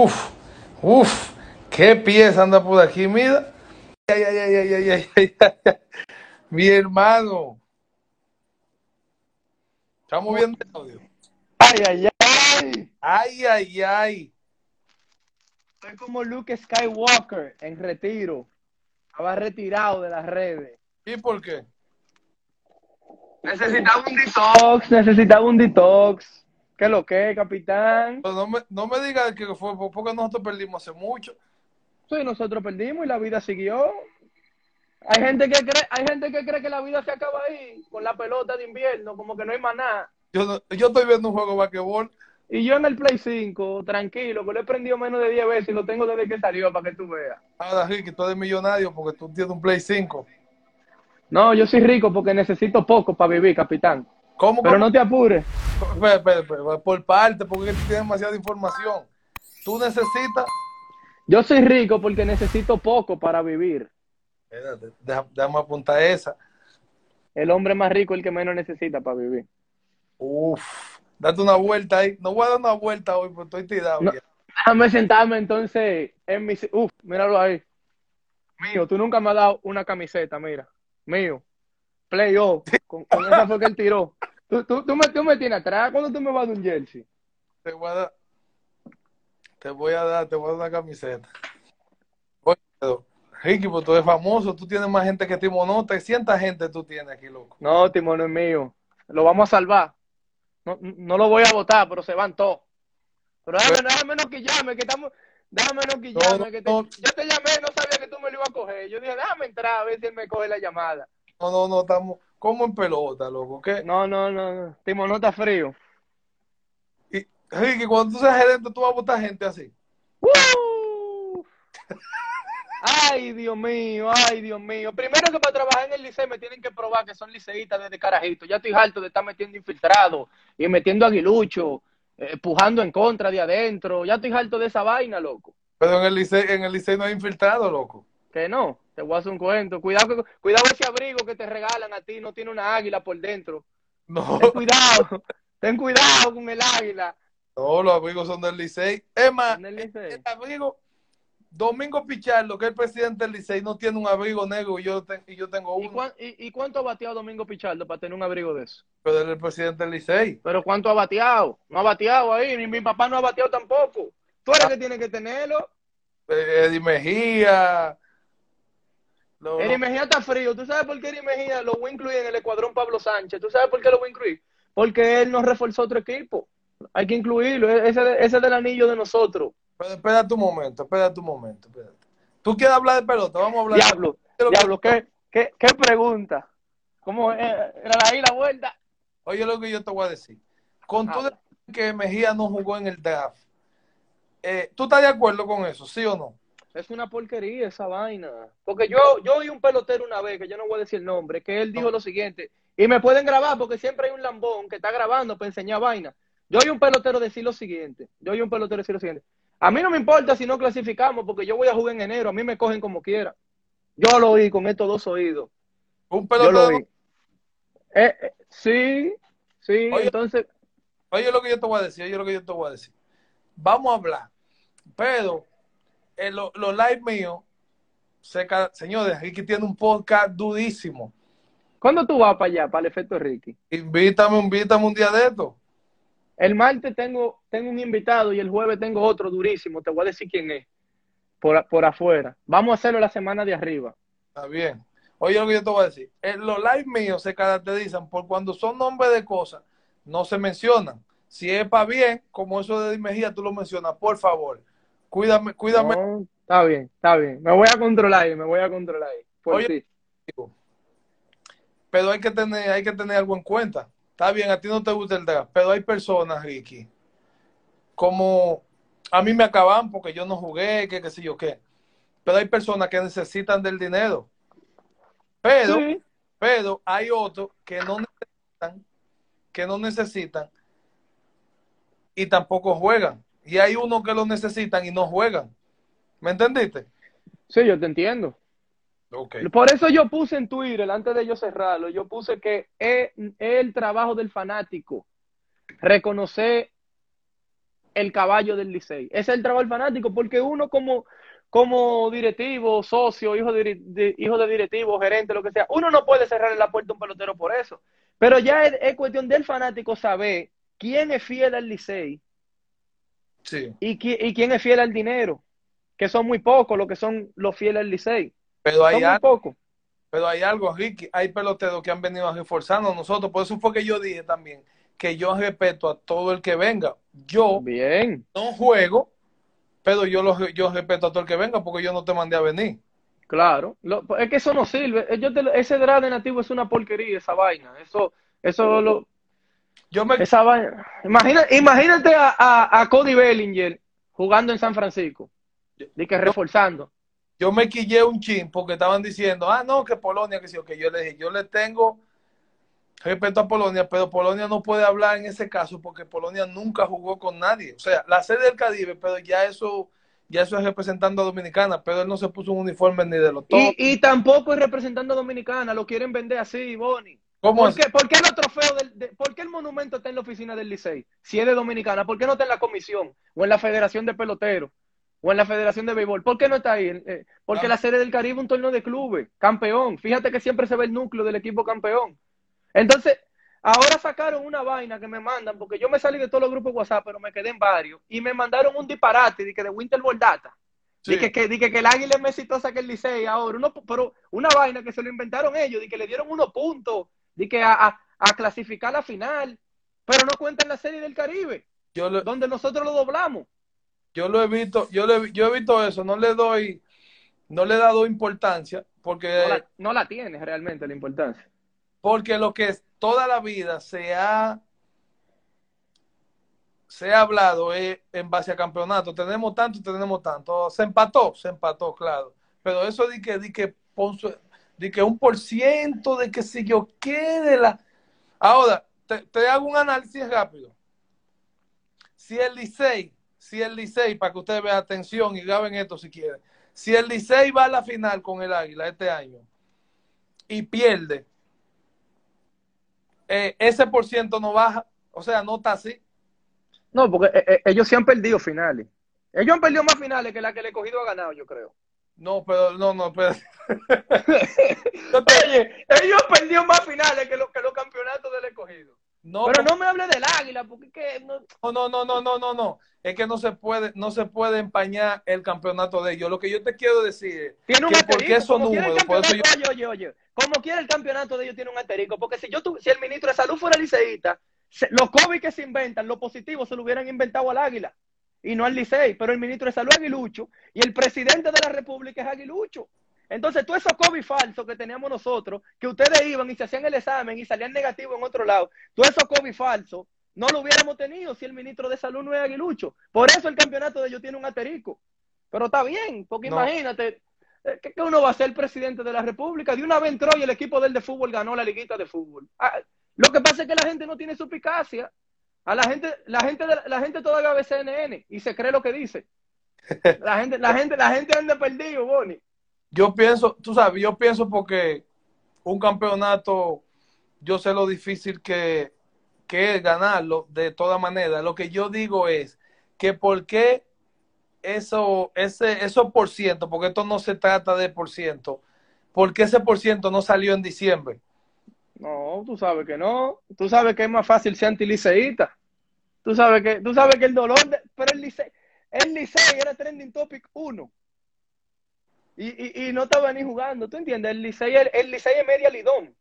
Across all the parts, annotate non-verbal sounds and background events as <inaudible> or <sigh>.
Uf, uf, qué pieza anda por aquí, mira. Ay, ay, ay, ay, ay, ay, ay, ay. Mi hermano. Estamos viendo el audio. Ay, ay, ay. Ay, ay, ay. Soy como Luke Skywalker en retiro. Estaba retirado de las redes. ¿Y por qué? Necesitaba un detox, necesitaba un detox. ¿Qué lo que, capitán? Pero no me, no me digas que fue porque nosotros perdimos hace mucho. Sí, nosotros perdimos y la vida siguió. Hay gente que cree, hay gente que cree que la vida se acaba ahí con la pelota de invierno, como que no hay más nada. Yo, no- yo estoy viendo un juego de basquetbol. Y yo en el Play 5, tranquilo, que lo he prendido menos de 10 veces y lo tengo desde que salió para que tú veas. Ahora, Ricky, tú eres millonario porque tú tienes un Play 5. No, yo soy rico porque necesito poco para vivir, capitán. ¿Cómo? Pero cómo? no te apures. Por parte, porque tú tienes demasiada información. Tú necesitas. Yo soy rico porque necesito poco para vivir. Espérate, déjame apuntar esa. El hombre más rico es el que menos necesita para vivir. Uf, date una vuelta ahí. No voy a dar una vuelta hoy porque estoy tirado. No. Déjame sentarme entonces en mi... Uf, míralo ahí. Mío, tú nunca me has dado una camiseta, mira. Mío. Playoff. Con, con esa fue que él tiró. Tú, tú, tú, me, tú me tienes atrás. ¿Cuándo tú me vas a dar un jersey? Te voy a dar. Te voy a dar, te voy a dar una camiseta. Oye, Ricky, pues tú eres famoso, tú tienes más gente que Timo no. 300 gente tú tienes aquí, loco. No, Timo, no es mío. Lo vamos a salvar. No, no lo voy a votar, pero se van todos. Pero déjame, déjame no quillarme, que estamos... Déjame no quillarme, No, no, que te- yo te llamé, no sabía que tú me lo ibas a coger. Yo dije, déjame entrar a ver si él me coge la llamada. No, no, no, estamos como en pelota, loco. ¿Qué? No, no, no, no. Timo, no está frío. Y, Ricky, cuando tú seas gerente, tú vas a votar gente así. ¡Woo! Ay, Dios mío, ay, Dios mío. Primero que para trabajar en el liceo me tienen que probar que son liceístas desde carajito. Ya estoy harto de estar metiendo infiltrado y metiendo aguilucho, eh, pujando en contra de adentro. Ya estoy harto de esa vaina, loco. Pero en el liceo, en el liceo no hay infiltrado, loco. Que no, te voy a hacer un cuento. Cuidado, que- cuidado ese abrigo que te regalan a ti, no tiene una águila por dentro. No, Ten cuidado, ten cuidado con el águila. no, los abrigos son del liceo. Es más, el abrigo, Domingo Pichardo, que es el presidente del liceo, no tiene un abrigo negro y yo, y yo tengo ¿Y, uno. cuán- y- y cuánto ha bateado Domingo Pichardo para tener un abrigo de eso? Pero él es el presidente del liceo. Pero ¿cuánto ha bateado? No ha bateado ahí, ni mi papá no ha bateado tampoco. Tú eres el que tiene que tenerlo. Eh, Eddie Mejía. Lo- Eri Mejía está frío. ¿Tú sabes por qué Eri Mejía lo voy a incluir en el escuadrón Pablo Sánchez? ¿Tú sabes por qué lo voy a incluir? Porque él nos reforzó otro equipo. Hay que incluirlo. E-, Ese, ese es del anillo de nosotros. Pero espera tu momento, espera tu momento. Espérate. ¿Tú quieres hablar de pelota? Vamos a hablar Diablo, de lo que- diablo, ¿qué, qué, qué pregunta? ¿Cómo eh, era ahí la vuelta? Oye, lo que yo te voy a decir. Con todo Habla. que Mejía no jugó en el draft, eh, ¿tú estás de acuerdo con eso, sí o no? Es una porquería esa vaina. Porque yo, yo oí un pelotero una vez, que yo no voy a decir el nombre, que él dijo lo siguiente, y me pueden grabar porque siempre hay un lambón que está grabando para enseñar vaina. Yo oí un pelotero decir lo siguiente, yo oí un pelotero decir lo siguiente, a mí no me importa si no clasificamos porque yo voy a jugar en enero, a mí me cogen como quiera. Yo lo oí con estos dos oídos, Un yo lo pelotero. oí. Eh, eh, sí, sí, Oye. entonces, Oye, lo que yo te voy a decir, oye, lo que yo te voy a decir. Vamos a hablar, pero lo- los live míos, señores, Ricky tiene un podcast durísimo. ¿cuándo tú vas para allá, para el efecto Ricky? Invítame, invítame un día de esto. El martes tengo, tengo un invitado y el jueves tengo otro durísimo. Te voy a decir quién es. Por, por afuera. Vamos a hacerlo la semana de arriba. Está bien. Oye, lo que yo te voy a decir. En los live míos se caracterizan por cuando son nombres de cosas, no se mencionan. Si es para bien, como eso de Mejía, tú lo mencionas, por favor. Cuídame, cuídame. No, está bien, está bien. Me voy a controlar ahí, me voy a controlar ahí. Por Oye, ti. Pero hay que tener, hay que tener algo en cuenta. Está bien, a ti no te gusta el draft, pero hay personas, Ricky, como a mí me acaban porque yo no jugué, que qué sé yo qué. Pero hay personas que necesitan del dinero. Pero, Sí. pero hay otros que no necesitan, que no necesitan y tampoco juegan. Y hay unos que lo necesitan y no juegan. ¿Me entendiste? Sí, yo te entiendo. Ok. Por eso yo puse en Twitter, antes de yo cerrarlo, yo puse que es, es el trabajo del fanático reconocer el caballo del Licey. Ese es el trabajo del fanático, porque uno como, como directivo, socio, hijo de, de, hijo de directivo, gerente, lo que sea, uno no puede cerrarle la puerta a un pelotero por eso. Pero ya es, es cuestión del fanático saber quién es fiel al Licey Sí. y, qui- y quién es fiel al dinero, que son muy pocos los que son los fieles al Licey. Pero hay Son muy algo, pocos. pero hay algo, Ricky, hay peloteros que han venido reforzando a nosotros. Por eso fue que yo dije también que yo respeto a todo el que venga. Yo Bien, no juego, pero yo, lo, yo respeto a todo el que venga porque yo no te mandé a venir. claro. Lo- es que eso no sirve. Yo te ese draft de nativo es una porquería, esa vaina. Eso, eso lo, Yo me, esa vaina. Imagina, imagínate a, a, a Cody Bellinger jugando en San Francisco. De que reforzando. yo me quillé un chin porque estaban diciendo, ah, no, que Polonia, que sí, que yo le dije, yo le tengo respeto a Polonia, pero Polonia no puede hablar en ese caso porque Polonia nunca jugó con nadie. O sea, la sede del Caribe, pero ya eso, ya eso es representando a Dominicana, pero él no se puso un uniforme ni de los todos. Y, y tampoco es representando a Dominicana, lo quieren vender así, Bonnie. ¿Cómo ¿Por qué, por qué los trofeos del, de- por qué el monumento está en la oficina del Licey? Si es de Dominicana, ¿por qué no está en la comisión? O en la Federación de Peloteros, o en la Federación de Béisbol. ¿Por qué no está ahí? Eh, porque Ah. la Serie del Caribe es un torneo de clubes, campeón. Fíjate que siempre se ve el núcleo del equipo campeón. Entonces, ahora sacaron una vaina que me mandan, porque yo me salí de todos los grupos de WhatsApp, pero me quedé en varios, y me mandaron un disparate de que de Winter Ball Data. Sí. Dije que, dije que el águila es más exitosa que el Licey ahora. Uno, pero una vaina que se lo inventaron ellos, de que le dieron unos puntos, de que a, a- a clasificar la final, pero no cuentan la serie del Caribe, Yo, lo- donde nosotros lo doblamos. yo lo he visto, yo, lo he, yo he visto eso, no le doy, no le he dado importancia porque, No la, no la tienes realmente la importancia. porque lo que es toda la vida se ha se ha hablado es en base a campeonato. Tenemos tanto tenemos tanto. Se empató, se empató, claro. Pero eso de que, de que, Ponce- de que un por ciento, de que si yo qué, de la... Ahora, te, hago un análisis rápido. Si el Licey, si el Licey, para que ustedes vean atención y graben esto si quieren, si el Licey va a la final con el Águila este año y pierde, eh, ese por ciento no baja, o sea, no está así. No, porque eh, eh, ellos sí han perdido finales. Ellos han perdido más finales que la que el escogido ha ganado, yo creo. No, pero no, no, pero. <laughs> Oye, ellos perdido más finales que, los que los campeonatos del escogido. no, Pero no me hable del águila, porque que no- no, no, no, no, no, no. Es que no se puede, no se puede empañar el campeonato de ellos. Lo que yo te quiero decir es Tiene un que porque esos números, por eso campeonato, yo, oye, oye, oye, como quiera el campeonato de ellos tiene un asterisco, porque si yo tu- si el ministro de salud fuera liceísta, los COVID que se inventan, los positivos se lo hubieran inventado al águila y no al licey, pero el ministro de salud es aguilucho y el presidente de la república es aguilucho. Entonces, todos esos COVID falsos que teníamos nosotros, que ustedes iban y se hacían el examen y salían negativos en otro lado, todos esos COVID falsos, no lo hubiéramos tenido si el ministro de salud no es aguilucho. Por eso el campeonato de ellos tiene un asterisco. Pero está bien, porque No. imagínate, eh, ¿qué, qué uno va a ser presidente de la República? De una vez entró y el equipo del de fútbol ganó la liguita de fútbol. Ah, lo que pasa es que la gente no tiene suspicacia. A la gente, la gente, de- la gente todavía ve CNN y se cree lo que dice. <laughs> La gente, la gente, la gente anda perdido, Bonnie. yo pienso, tú sabes, yo pienso porque un campeonato, yo sé lo difícil que, que es ganarlo de todas maneras. Lo que yo digo es que por qué eso, ese, esos por ciento, porque esto no se trata de por ciento, ¿por qué ese por ciento no salió en diciembre? No, tú sabes que no. Tú sabes que es más fácil ser antiliceísta. Tú sabes que, tú sabes que el dolor de, pero el licey, el licey era trending topic uno. Y, y, y no estaba ni jugando, ¿tú entiendes? El licey, el, el licey es media lidón.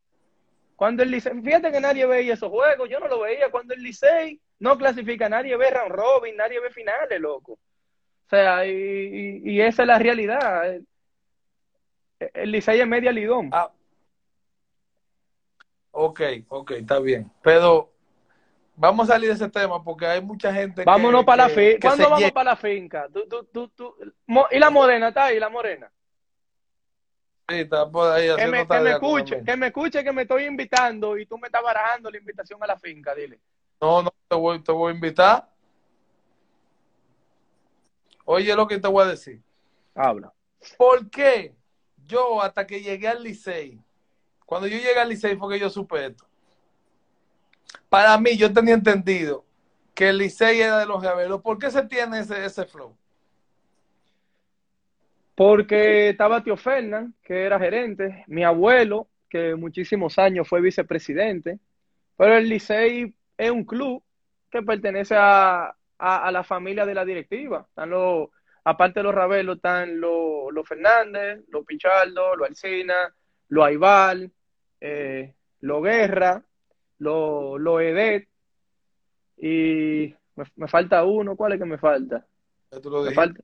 Cuando el licey, fíjate que nadie veía esos juegos, yo no lo veía. Cuando el licey no clasifica, nadie ve round robin, nadie ve finales, loco. O sea, y, y, esa es la realidad. El, el licey es media lidón. Ah, ok, ok, está bien. Pero vamos a salir de ese tema porque hay mucha gente Vámonos que, para la finca. ¿Cuándo vamos para la finca? Tú, tú, tú, ¿Y la morena está ahí, la morena? Sí, está por ahí Que me, que me escuche, que me escuche que me estoy invitando y tú me estás barajando la invitación a la finca, dile. No, no, te voy, te voy a invitar. Oye lo que te voy a decir. Habla. ¿Por qué yo hasta que llegué al Licey, cuando yo llegué al Licey fue que yo supe esto? Para mí, yo tenía entendido que el Licey era de los Ravelos. ¿Por qué se tiene ese, ese flow? Porque estaba Tío Fernán, que era gerente, mi abuelo, que muchísimos años fue vicepresidente, pero el Licey es un club que pertenece a, a, la familia de la directiva. Están los, aparte de los Ravelos, están los, los Fernández, los Pichardo, los Alcina, los Aibal, eh, los Guerra, los, los Edet, y me, me, falta uno, ¿cuál es que me falta? Lo me falta?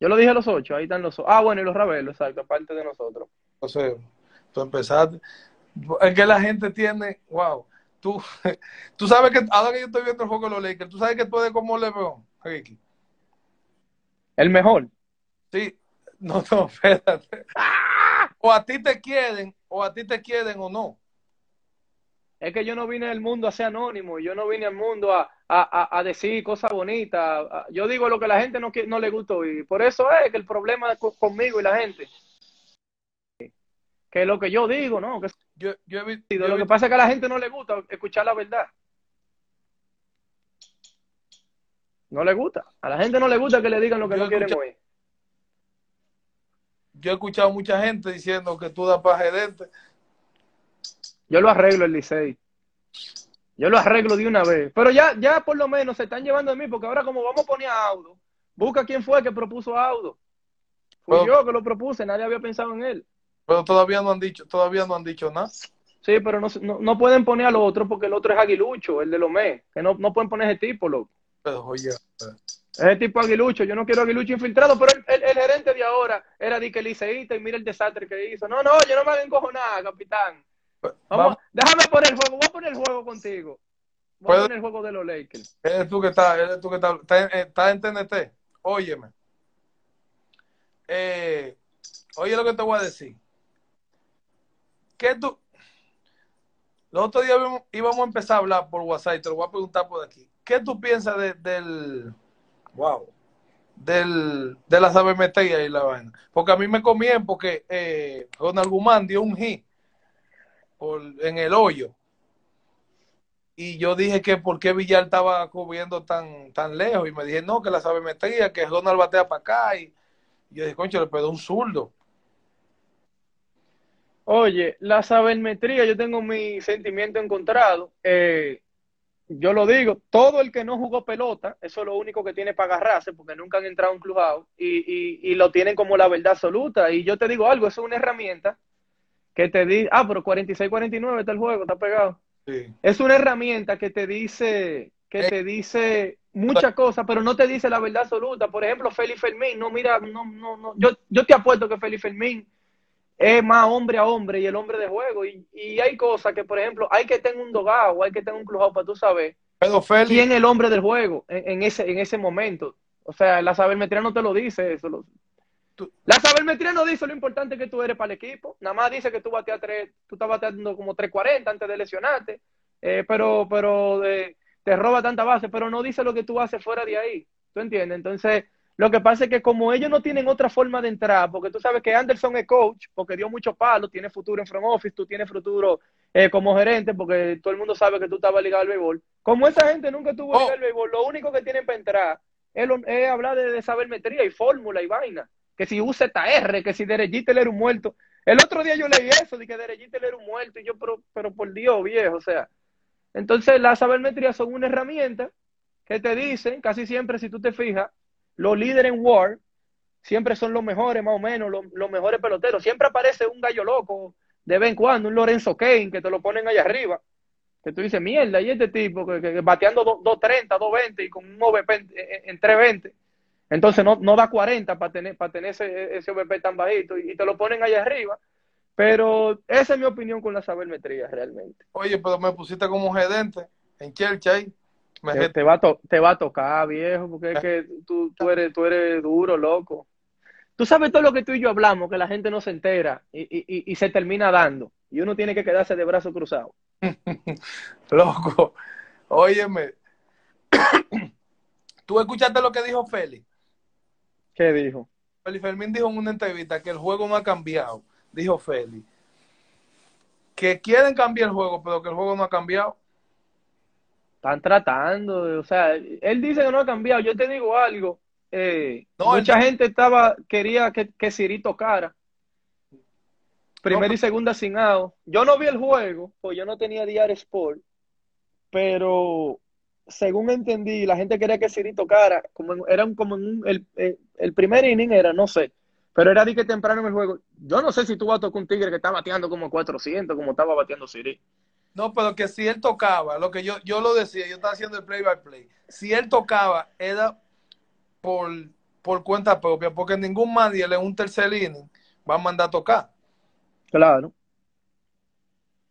Yo lo dije a los ocho, ahí están los Ah, bueno, y los Ravelos, exacto, aparte de nosotros. O sea, tú empezaste. Es que la gente tiene, wow, tú, <laughs> tú sabes que ahora que yo estoy viendo el juego de los Lakers, tú sabes que tú eres como Lebron, Ricky. El mejor. Sí, no, no, <laughs> espérate. O a ti te quieren, o a ti te quieren o no. Es que yo no vine al mundo a ser anónimo, yo no vine al mundo a, a, a decir cosas bonitas. Yo digo lo que la gente no, no le gusta oír. Por eso es que el problema es conmigo y la gente. Que lo que yo digo, ¿no? Que yo, yo he visto, lo que pasa es que a la gente no le gusta escuchar la verdad. No le gusta. A la gente no le gusta que le digan lo que yo no quieren oír. Yo he escuchado mucha gente diciendo que tú das para gerente. Yo lo arreglo el Licey. Yo lo arreglo de una vez. Pero ya, ya por lo menos se están llevando de mí, porque ahora como vamos a poner a Audo, busca quién fue que propuso a Audo. Fui Pero- yo que lo propuse, nadie había pensado en él. Pero todavía no han dicho, todavía no han dicho nada. Sí, pero no, no, no pueden poner al otro porque el otro es aguilucho, el de Lomé. Que no, no pueden poner ese tipo, loco. Pero oye, Ese tipo aguilucho, yo no quiero aguilucho infiltrado, pero el, el- el gerente de ahora era de que liceísta y mira el desastre que hizo. No, no, yo no me haga encojonar, capitán. Vamos, déjame poner el juego, voy a poner el juego contigo. Voy a poner el juego de los Lakers. eres tú que estás, eres tú que estás, en, estás en TNT. Óyeme. Eh, oye lo que te voy a decir. ¿Qué tú? Los otros días íbamos- íbamos a empezar a hablar por WhatsApp y te lo voy a preguntar por aquí. ¿Qué tú piensas de- del, wow, del, de la sabermetría y la vaina? Porque a mí me comían porque eh, Ronald Guzmán dio un hit en el hoyo. Y yo dije que por qué Villar estaba cubriendo tan, tan lejos. Y me dije, no, que la sabermetría, que Ronald batea para acá. Y yo dije, concho, le pegó un zurdo. Oye, la sabermetría, yo tengo mi sentimiento encontrado. Eh, yo lo digo, todo el que no jugó pelota, eso es lo único que tiene para agarrarse, porque nunca han entrado a un clubhouse y, y, y lo tienen como la verdad absoluta. Y yo te digo algo, eso es una herramienta que te dice, ah, pero 46-49 está el juego, está pegado. Sí. Es una herramienta que te dice, que te dice muchas cosas, pero no te dice la verdad absoluta. Por ejemplo, Félix Fermín, no, mira, no, no, no, yo, yo te apuesto que Félix Fermín es más hombre a hombre y el hombre de juego. Y, y hay cosas que, por ejemplo, hay que tener un dogado, hay que tener un clubhouse para tú saber Pero Félix, quién es el hombre del juego en, en ese, en ese momento. O sea, la sabermetría no te lo dice eso. Lo- Tú- la sabermetría no dice lo importante que tú eres para el equipo. Nada más dice que tú bateas tres, tú estás bateando como 340 antes de lesionarte. Eh, pero, pero eh, te roba tanta base, pero no dice lo que tú haces fuera de ahí. ¿Tú entiendes? Entonces, lo que pasa es que como ellos no tienen otra forma de entrar, porque tú sabes que Anderson es coach, porque dio mucho palo, tiene futuro en front office, tú tienes futuro eh, como gerente, porque todo el mundo sabe que tú estabas ligado al béisbol. Como esa gente nunca tuvo Oh. al béisbol, lo único que tienen para entrar es, lo- es hablar de, de sabermetría y fórmula y vaina. Que si UZR, que si Derejitler era un muerto. El otro día yo leí eso, de que Derejitler era un muerto, y yo, pero, pero por Dios, viejo, o sea. Entonces, las sabermetrías son una herramienta que te dicen, casi siempre, si tú te fijas, los líderes en War siempre son los mejores, más o menos, los, los mejores peloteros. Siempre aparece un gallo loco, de vez en cuando, un Lorenzo Kane, que te lo ponen allá arriba. Que tú dices, mierda, y este tipo que, que- que bateando do- 230, 220 y con un OVP en, en- en 320. Entonces no, no da 40 para tener, para tener ese, ese OVP tan bajito y, y te lo ponen allá arriba. Pero esa es mi opinión con la sabermetría, realmente. oye, pero me pusiste como gerente en Chelsea ahí. Me Te, te va a to- te va a tocar, viejo, porque es que tú, tú, eres, tú eres duro, loco. Tú sabes todo lo que tú y yo hablamos, que la gente no se entera y, y, y- y se termina dando. Y uno tiene que quedarse de brazos cruzados. <laughs> Loco, óyeme. <coughs> ¿Tú escuchaste lo que dijo Félix? ¿Qué dijo? Félix Fermín dijo en una entrevista que el juego no ha cambiado. Dijo Félix. Que quieren cambiar el juego, pero que el juego no ha cambiado. Están tratando, o sea, él dice que no ha cambiado. Yo te digo algo. Eh, No, mucha gente estaba, quería que, que Siri tocara. Primera No, y segunda sin out. Yo no vi el juego, pues yo no tenía DR Sport, pero según entendí, la gente quería que Siri tocara, como en- era un- como en un- el, el- el primer inning era, no sé, pero era de que temprano en el juego. Yo no sé si tú vas a tocar un tigre que está bateando como 400, como estaba bateando Siri. No, pero que si él tocaba, lo que yo, yo lo decía, yo estaba haciendo el play by play. Si él tocaba, era por, por cuenta propia, porque ningún manager en un tercer inning va a mandar a tocar. Claro.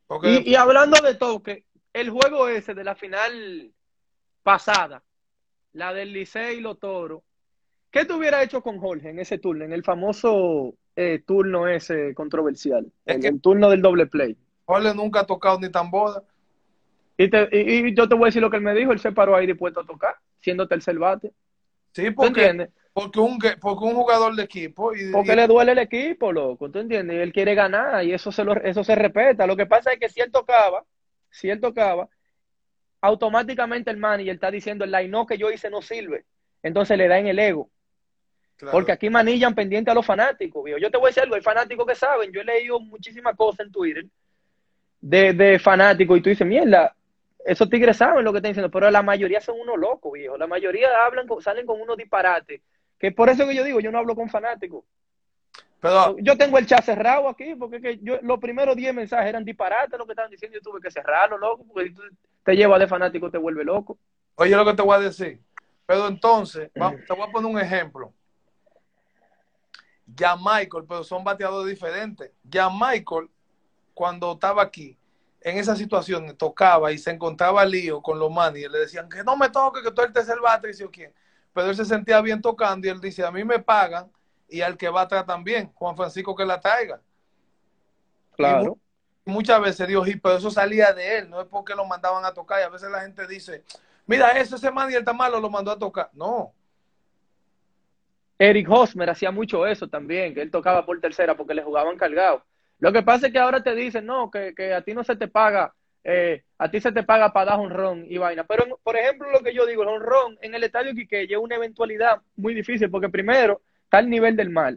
Porque Y, y hablando de toque, el juego ese de la final pasada, la del Licey y los Toros, ¿qué te hubiera hecho con Jorge en ese turno, en el famoso eh, turno ese controversial, Es el, que- el turno del doble play? Jorge nunca ha tocado ni tambora. Y, te- y- y yo te voy a decir lo que él me dijo, él se paró ahí dispuesto a tocar, siendo tercer bate. Sí, ¿Tú porque, porque, un, que- porque un jugador de equipo. Y, Porque y- le duele el equipo, loco, ¿tú entiendes? Y él quiere ganar y eso se, lo, eso se respeta. Lo que pasa es que si él tocaba, si él tocaba, automáticamente el manager está diciendo el line no que yo hice no sirve. Entonces le da en el ego. claro. Porque aquí manillan pendiente a los fanáticos, viejo. Yo te voy a decir algo, hay fanáticos que saben. Yo he leído muchísimas cosas en Twitter de, de fanáticos y tú dices, mierda, esos tigres saben lo que están diciendo, pero la mayoría son unos locos, viejo. La mayoría hablan, con- salen con unos disparates. Que por eso que yo digo, yo no hablo con fanáticos. Pero, Yo tengo el chat cerrado aquí, porque que yo, los primeros 10 mensajes eran disparates lo que estaban diciendo. Yo tuve que cerrarlo, loco, porque si tú te llevas de fanático te vuelve loco. oye lo que te voy a decir. Pero entonces, va- te voy a poner un ejemplo. Ya Michael, pero son bateadores diferentes. Ya Michael, cuando estaba aquí, en esa situación, tocaba y se encontraba lío con los manis, le decían que no me toque, que tú eres el tercer bate, y yo quién. Pero él se sentía bien tocando y él dice, a mí me pagan y al que va atrás también, Juan Francisco que la traiga. Claro. Y muchas veces Dios, y pero eso salía de él, no es porque lo mandaban a tocar. Y a veces la gente dice, mira, eso, ese man y el malo lo mandó a tocar. No, Eric Hosmer hacía mucho eso también, que él tocaba por tercera porque le jugaban cargado. Lo que pasa es que ahora te dicen, no, que, que a ti no se te paga, eh, a ti se te paga para dar honrón y vaina. Pero, por ejemplo, lo que yo digo, el honrón en el estadio Quiqueya es una eventualidad muy difícil porque primero está el nivel del mar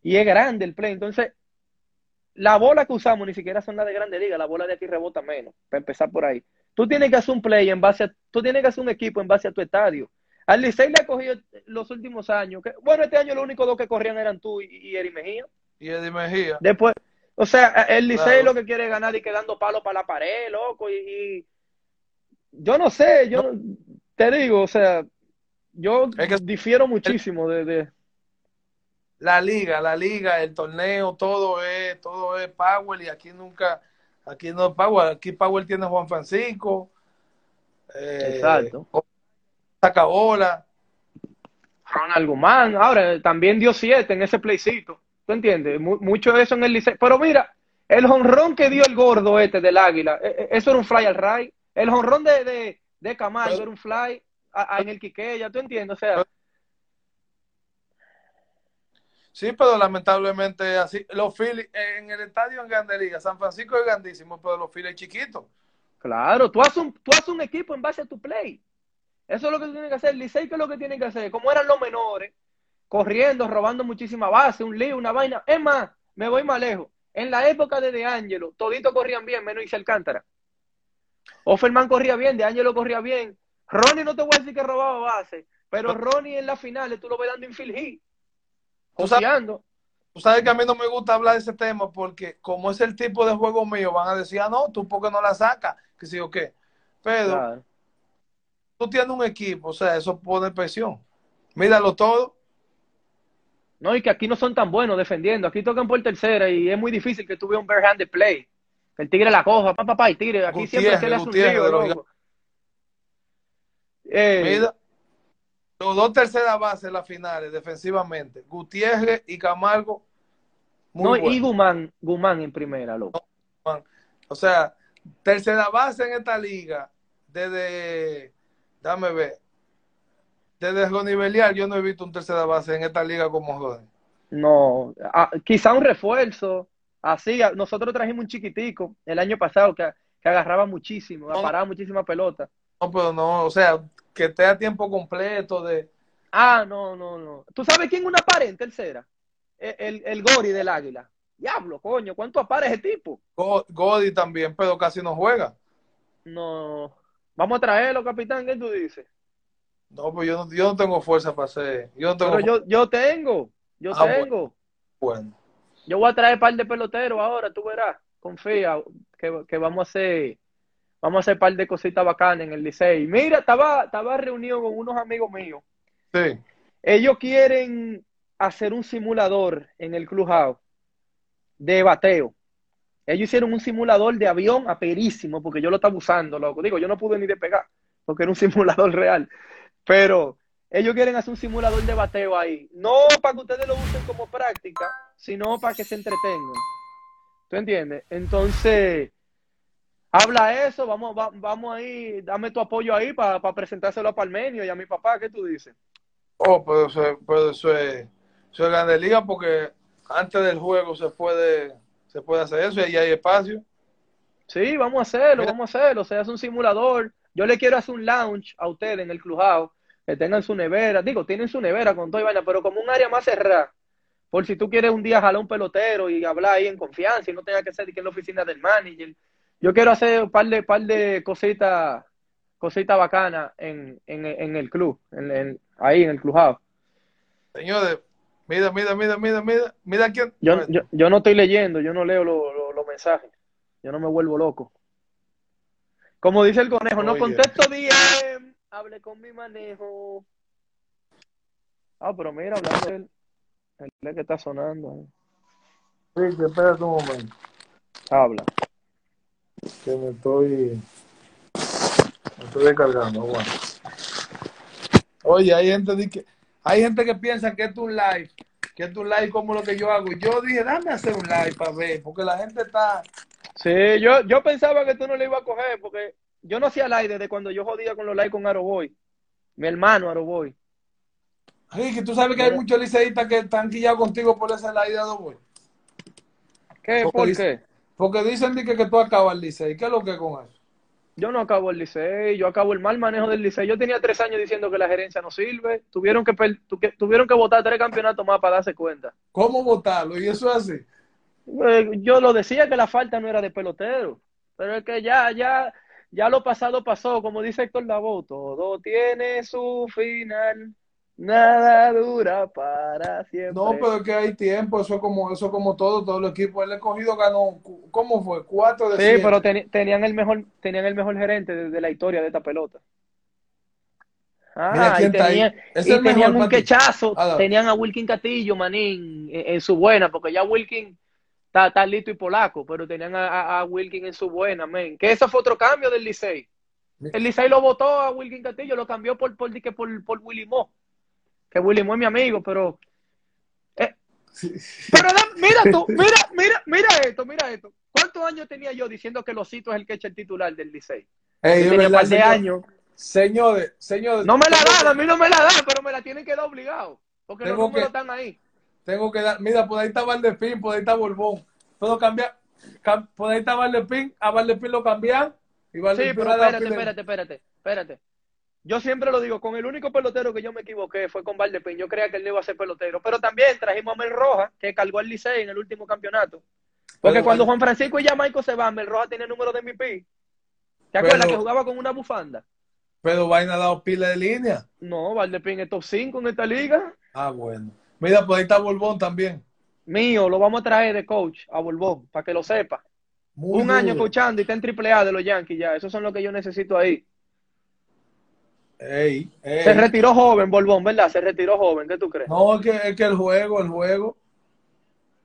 y es grande el play. Entonces, la bola que usamos ni siquiera son las de grande liga, la bola de aquí rebota menos, para empezar por ahí. Tú tienes que hacer un play en base a, tú tienes que hacer un equipo en base a tu estadio. Al Licey le ha cogido los últimos años. Que, bueno, este año los únicos dos que corrían eran tú y, y Eri Mejía. y Eddie Mejía. Después, o sea, el Licey Claro. lo que quiere es ganar y quedando palos para la pared, loco. Y, y yo no sé, yo te digo, o sea, yo Es que- difiero muchísimo de, de- La liga, la liga, el torneo, todo es, todo es Power y aquí nunca, aquí no es Power, aquí Power tiene a Juan Francisco. eh, Exacto. Saca bola. Ronald Guzmán. Ahora, también dio siete en ese playcito. ¿Tú entiendes? Mu- mucho de eso en el Licey. Pero mira, el jonrón que dio el gordo este del Águila, eh, eh, eso era un fly al right. El jonrón de, de, de Camargo Pero- era un fly a- a- en el Quiqueya, ¿tú entiendes? O sea, Sí, pero lamentablemente así. Los Phillies, en el estadio en Grande Liga, San Francisco es grandísimo, pero los Phillies chiquitos. claro, tú haces, un, tú haces un equipo en base a tu play. Eso es lo que tú tienes que hacer. Licey, ¿qué es lo que tiene que hacer? Como eran los menores, corriendo, robando muchísima base, un lío, una vaina. Es más, me voy más lejos. En la época de De Angelo, toditos corrían bien, menos Isel Alcántara. Offerman corría bien, De Angelo corría bien. Ronnie no te voy a decir que robaba base, pero Ronnie en las finales tú lo ves dando infield hit. Joseando. Tú sabes que a mí no me gusta hablar de ese tema porque como es el tipo de juego mío, van a decir, ah, no, tú porque no la sacas, que sí o qué. Pero Claro. tú tienes un equipo, o sea, eso pone presión. Míralo todo. No, y que aquí no son tan buenos defendiendo. Aquí tocan por tercera y es muy difícil que tú veas un bare-handed play. Que el tigre la coja, papá, papá, y tigre. Aquí siempre se le hace un de loco. Eh, Mira, los dos terceras bases en las finales, defensivamente, Gutiérrez y Camargo, muy no, y. Guzmán, Guzmán en primera, loco. O sea, tercera base en esta liga, desde, dame ver, desde Ronnie Belial, yo no he visto un tercera base en esta liga como Ronnie. No, ah, quizá un refuerzo. Así, nosotros trajimos un chiquitico el año pasado que, que agarraba muchísimo, No. paraba muchísima pelota. No, pero no, o sea, que esté a tiempo completo de... Ah, no, no, no. ¿Tú sabes quién es una par en tercera? El, el, el Gori del Águila. Diablo, coño, ¿cuánto apare ese tipo? Go- Godi también, pero casi no juega. No. Vamos a traerlo, capitán, ¿qué tú dices? No, pues yo no, yo no tengo fuerza para hacer. Yo no tengo Pero yo, yo tengo, yo Ah, bueno. tengo. bueno. Yo voy a traer un par de peloteros ahora, tú verás. Confía que, que vamos a hacer, vamos a hacer un par de cositas bacanas en el Licey. Mira, estaba, estaba reunido con unos amigos míos. Sí. Ellos quieren hacer un simulador en el Clubhouse de bateo. Ellos hicieron un simulador de avión aperísimo, porque yo lo estaba usando, loco. Digo, yo no pude ni despegar, porque era un <laughs> simulador real. Pero ellos quieren hacer un simulador de bateo ahí. No para que ustedes lo usen como práctica, sino para que se entretengan. ¿Tú entiendes? Entonces, habla eso, vamos, va- vamos ahí, dame tu apoyo ahí para presentárselo a Palmenio y a mi papá, ¿qué tú dices? Oh, pero eso, es- pero eso es, eso es grande liga porque antes del juego se puede, se puede hacer eso y ahí hay espacio. Sí, vamos a hacerlo, Mira. vamos a hacerlo. Se hace un simulador. Yo le quiero hacer un lounge a ustedes en el Clubhouse, que tengan su nevera. Digo, tienen su nevera con todo y vaina, pero como un área más cerrada. Por si tú quieres un día jalar un pelotero y hablar ahí en confianza y no tenga que ser que en la oficina del manager. Yo quiero hacer un par de, par de cositas, cositas bacanas en, en, en el club, en, en- ahí en el Clubhouse. Señores, mira, mira, mira, mira, mira, mira quién. Yo, yo, yo no estoy leyendo, yo no leo lo- lo- los mensajes. Yo no me vuelvo loco. Como dice el conejo, no contesto DM, hable con mi manejo. Ah, pero mira, hablando de él, el que está sonando. eh. Sí, espérate un momento, Habla. Que me estoy, me estoy descargando. Bueno. Oye, hay gente que, hay gente que piensa que es un live, que es un live como lo que yo hago. Yo dije, dame hacer un live para ver, porque la gente está, Sí, yo, yo pensaba que tú no le ibas a coger, porque yo no hacía live desde cuando yo jodía con los live con Aroboy. Mi hermano Aroboy. Ricky, tú sabes que hay muchos liceístas que están quillados contigo por ese live de Adoboy. ¿Qué? Porque ¿Por qué? Porque dicen que, que tú acabas el licey. ¿Qué es lo que es con eso? Yo no acabo el licey, yo acabo el mal manejo del licey. Yo tenía tres años diciendo que la gerencia no sirve. Tuvieron que, per- tu- que- tuvieron que votar tres campeonatos más para darse cuenta. ¿Cómo votarlo? Y eso es así. Eh, Yo lo decía que la falta no era de pelotero, pero es que ya, ya, ya lo pasado pasó, como dice Héctor Lavoe, todo tiene su final, nada dura para siempre. No, pero es que hay tiempo. Eso es como, eso es como todo. Todo el equipo. El escogido ganó. ¿Cómo fue? Cuatro de Sí, siete. pero teni- tenían el mejor, tenían el mejor gerente de, de la historia de esta pelota. Ah, y tenían, y mejor tenían un quechazo, Ah, tenían a Wilkin Castillo, Manín, en, en su buena, porque ya Wilkin está, está listo y polaco, pero tenían a, a- a Wilkin en su buena, men. Que eso fue otro cambio del Licey. El Licey lo votó a Wilkin Castillo, lo cambió por, por, por, por Willy Mo. Que Willy Mo es mi amigo, pero. eh, Sí. pero mira tú, <laughs> mira, mira, mira esto, mira esto. ¿Cuántos años tenía yo diciendo que Losito es el que echa el titular del Licey? Ey, Yo tenía un verdad, par de señor. años. Señores, señores. No me la dan, a mí no me la dan, pero me la tienen que dar obligado. Porque los números que- están ahí. Tengo que dar. Mira, por ahí está Valdepín, por ahí está Borbón. Puedo cambiar. cam- por ahí está Valdepín. A Valdepín lo cambian. Y Sí, pero espérate, espérate, espérate, espérate. Yo siempre lo digo, con el único pelotero que yo me equivoqué fue con Valdepín. Yo creía que él no iba a ser pelotero. Pero también trajimos a Mel Roja, que cargó el Licey en el último campeonato. Porque Pero- cuando Juan Francisco y Jamaico se van, Mel Roja tenía el número de MVP. ¿Te Pero- acuerdas que jugaba con una bufanda? Pero Vaina ha dado pila de línea. No, Valdepín es top 5 en esta liga. Ah, bueno. Mira, por ahí está Borbón también. Mío, lo vamos a traer de coach a Borbón, para que lo sepa. Muy Un año coachando y está en triple A de los Yankees ya. Esos son los que yo necesito ahí. Ey, ey. Se retiró joven, Borbón, ¿verdad? Se retiró joven, ¿qué tú crees? No, es que, es que el juego, el juego.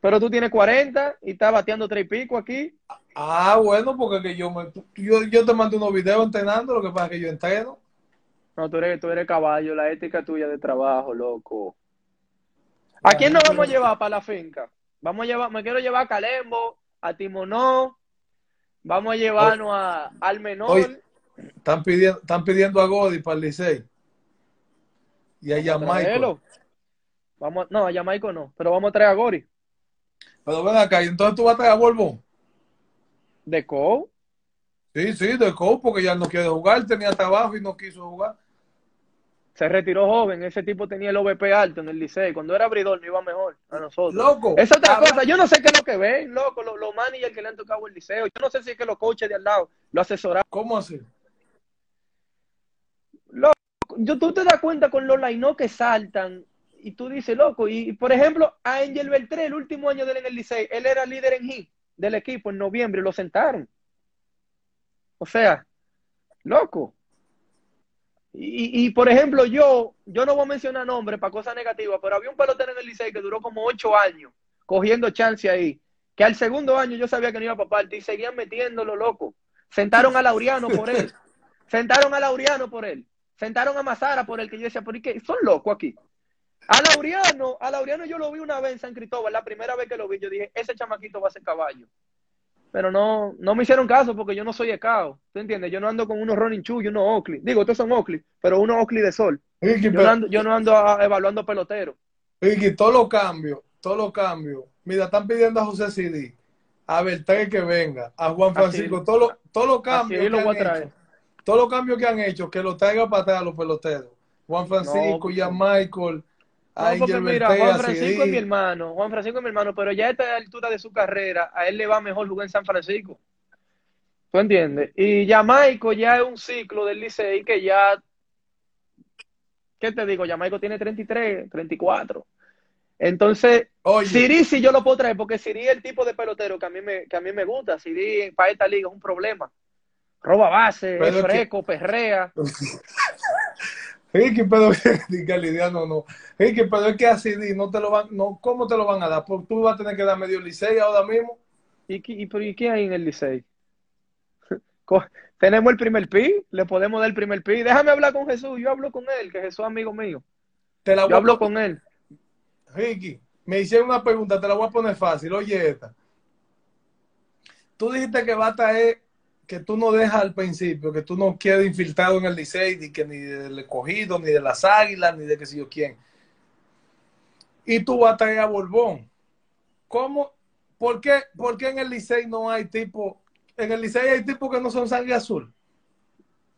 Pero tú tienes 40 y estás bateando tres y pico aquí. Ah, bueno, porque que yo, me, yo, yo te mando unos videos entrenando, lo que pasa es que yo entreno. No, tú eres, tú eres caballo, la ética tuya de trabajo, loco. ¿A quién nos vamos a llevar para la finca? Vamos a llevar, me quiero llevar a Calembo, a Timonó, vamos a llevarnos a, al menor. Oye, Están pidiendo, están pidiendo a Godi para el Licey. Y a traerlo. Vamos, no, a Jamaico no, pero vamos a traer a Gori. Pero ven acá, y entonces tú vas a traer a Borbón. De Co. Sí, sí, de coach, porque ya no quiere jugar, tenía trabajo y no quiso jugar. Se retiró joven, ese tipo tenía el OVP alto en el liceo. Cuando era abridor no iba mejor a nosotros. Loco. Es otra habla- cosa, yo no sé qué es lo que ven, loco, los, los managers que le han tocado el liceo. Yo no sé si es que los coaches de al lado lo asesoraron. ¿Cómo así? Loco, yo, tú te das cuenta con los line que saltan y tú dices, loco, y, y, por ejemplo, a Angel Beltré, el último año de él en el liceo, él era líder en hit del equipo en noviembre y lo sentaron. O sea, loco. Y, y, por ejemplo, yo, yo no voy a mencionar nombres para cosas negativas, pero había un pelotero en el Licey que duró como ocho años cogiendo chance ahí, que al segundo año yo sabía que no iba para parte y seguían metiéndolo, loco. Sentaron a Laureano por él. <laughs> Sentaron a Laureano por él. Sentaron a Mazara por él, que yo decía, ¿por qué? Son locos aquí. A Laureano, a Laureano yo lo vi una vez en San Cristóbal, la primera vez que lo vi, yo dije, ese chamaquito va a ser caballo. Pero no, no me hicieron caso porque yo no soy ECAO. ¿Tú entiendes? Yo no ando con unos Ronin Chu y unos Oakley. Digo, estos son Oakley, pero unos Oakley de sol. Ricky, Yo pero- no ando, yo no ando a- evaluando peloteros. Ricky, todos los cambios, todos los cambios. Mira, están pidiendo a José Cidi, a Beltrán que venga, a Juan Francisco, Así- todos los, todos los cambios así lo voy a traer. hecho, todos los cambios que han hecho, que lo traiga para atrás a los peloteros. Juan Francisco, porque- ya Michael, No, porque mira, Juan Francisco es mi hermano, Juan Francisco es mi hermano, pero ya a esta altura de su carrera, a él le va mejor jugar en San Francisco. ¿Tú entiendes? Y Jamaico ya es un ciclo del Licey que ya, ¿qué te digo? Jamaico tiene 33, 34. Entonces, Oye, Siri sí yo lo puedo traer, porque Siri es el tipo de pelotero que a mí me, que a mí me gusta. Siri para esta liga es un problema. Roba base, Pero es que- fresco, perrea. Ricky, pero Lidiano, no. Ricky, pero es que a Cidi no te lo van, no, ¿cómo te lo van a dar? Porque tú vas a tener que dar medio licey ahora mismo. ¿Y, qué- y, pero, ¿y qué hay en el Licey? <laughs> Tenemos el primer pi, le podemos dar el primer pi. Déjame hablar con Jesús, yo hablo con él, que Jesús es amigo mío. Te la Yo a hablo con él. Ricky, me hicieron una pregunta, te la voy a poner fácil. Oye, esta. Tú dijiste que va a traer, que tú no dejas al principio, que tú no quieres infiltrado en el Licey, ni, que, ni del escogido, ni de las águilas, ni de que sé yo quién. Y tú vas a traer a Borbón. ¿Cómo? ¿Por qué, por qué en el Licey no hay tipo, en el Licey hay tipos que no son sangre azul?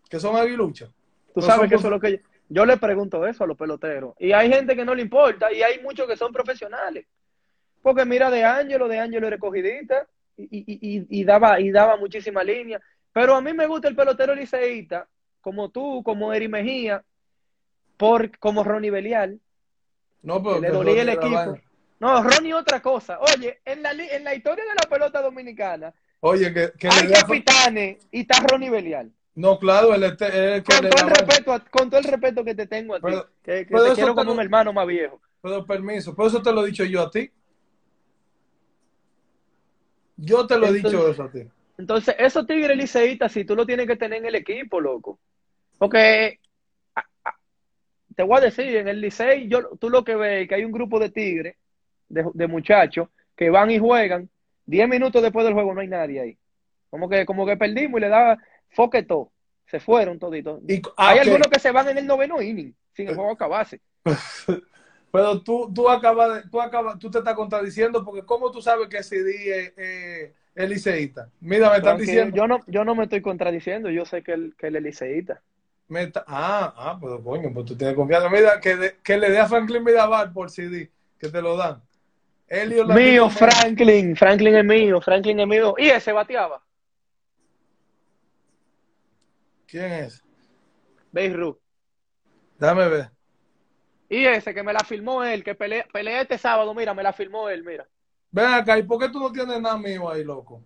Que son aguiluchas. Tú No sabes que eso es lo que yo, yo le pregunto eso a los peloteros. Y hay gente que no le importa y hay muchos que son profesionales. Porque mira de Ángelo, de Ángelo era escogidita y, y, y, daba, y daba muchísima línea. Pero a mí me gusta el pelotero liceísta, como tú, como Eri Mejía, por, como Ronnie Belial. No, pero le dolía el equipo. No, Ronnie otra cosa. Oye, en la, en la historia de la pelota dominicana Oye, que, que hay da- capitanes y está Ronnie Belial. No, claro, él, este- él es el que Con todo, el respeto a- con todo el respeto que te tengo a ti, que, que te quiero como un hermano más viejo. Pero permiso, por eso te lo he dicho yo a ti. Yo te lo he dicho eso a ti. Entonces, esos tigres liceístas, si tú lo tienes que tener en el equipo, loco. Porque, te voy a decir, en el licey, yo, tú lo que ves es que hay un grupo de tigres, de, de muchachos, que van y juegan, 10 minutos después del juego no hay nadie ahí. Como que, como que perdimos y le daba foque todo. Se fueron toditos. Y- ah, hay algunos que se van en el noveno inning, sin el juego acabarse. <laughs> Pero tú, tú acabas de- tú acabas, tú te estás contradiciendo porque cómo tú sabes que CD es, eh, es liceísta. Mira, me están diciendo. yo no, yo no me estoy contradiciendo, yo sé que él, que él es liceísta. me está- ah, ah, pues coño, pues tú tienes confianza. Mira, que, de- que le dé a Franklin Mirabal por CD, que te lo dan. Elio Mío, Franklin. Franklin es mío, Franklin es mío. Y ese bateaba. ¿Quién es? Beirut. Déjame ver. Y ese que me la filmó él, que pelea, pelea este sábado, mira, me la filmó él, mira. Ven acá, ¿y por qué tú no tienes nada mío ahí, loco?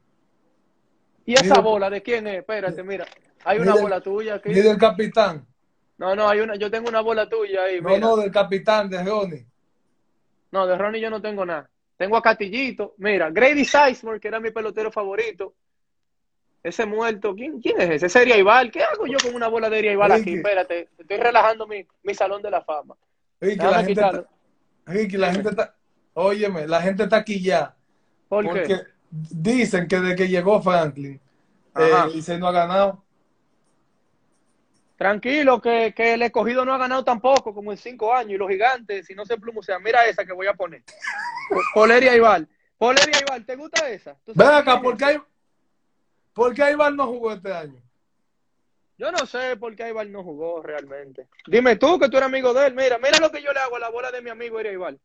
Y esa Mira. bola, ¿de quién es? Espérate, mira. Hay una bola tuya aquí. Ni del capitán. No, no, hay una, yo tengo una bola tuya ahí, No, mira. no, del capitán, de Ronnie. No, de Ronnie yo no tengo nada. Tengo a Catillito, mira, Grady Sizemore, que era mi pelotero favorito. Ese muerto, ¿quién, quién es ese? Ese es Rival. ¿Qué hago yo con una bola de Rival aquí? Espérate, estoy relajando mi, mi salón de la fama. Ricky, Déjame la gente está, Ricky, la gente está, óyeme, la gente está aquí ya. ¿Por porque qué? dicen que desde que llegó Franklin, eh, el Licey no ha ganado. Tranquilo, que, que el escogido no ha ganado tampoco, como en cinco años. Y los gigantes, si no se plumosean, mira esa que voy a poner. <laughs> Poleria Ibar. Poleria Ibar, ¿te gusta esa? ¿Tú Ven acá? ¿por qué hay, ¿Por qué Aibar no jugó este año? Yo no sé por qué Aibar no jugó realmente. Dime tú que tú eres amigo de él. Mira, mira lo que yo le hago a la bola de mi amigo Aibar.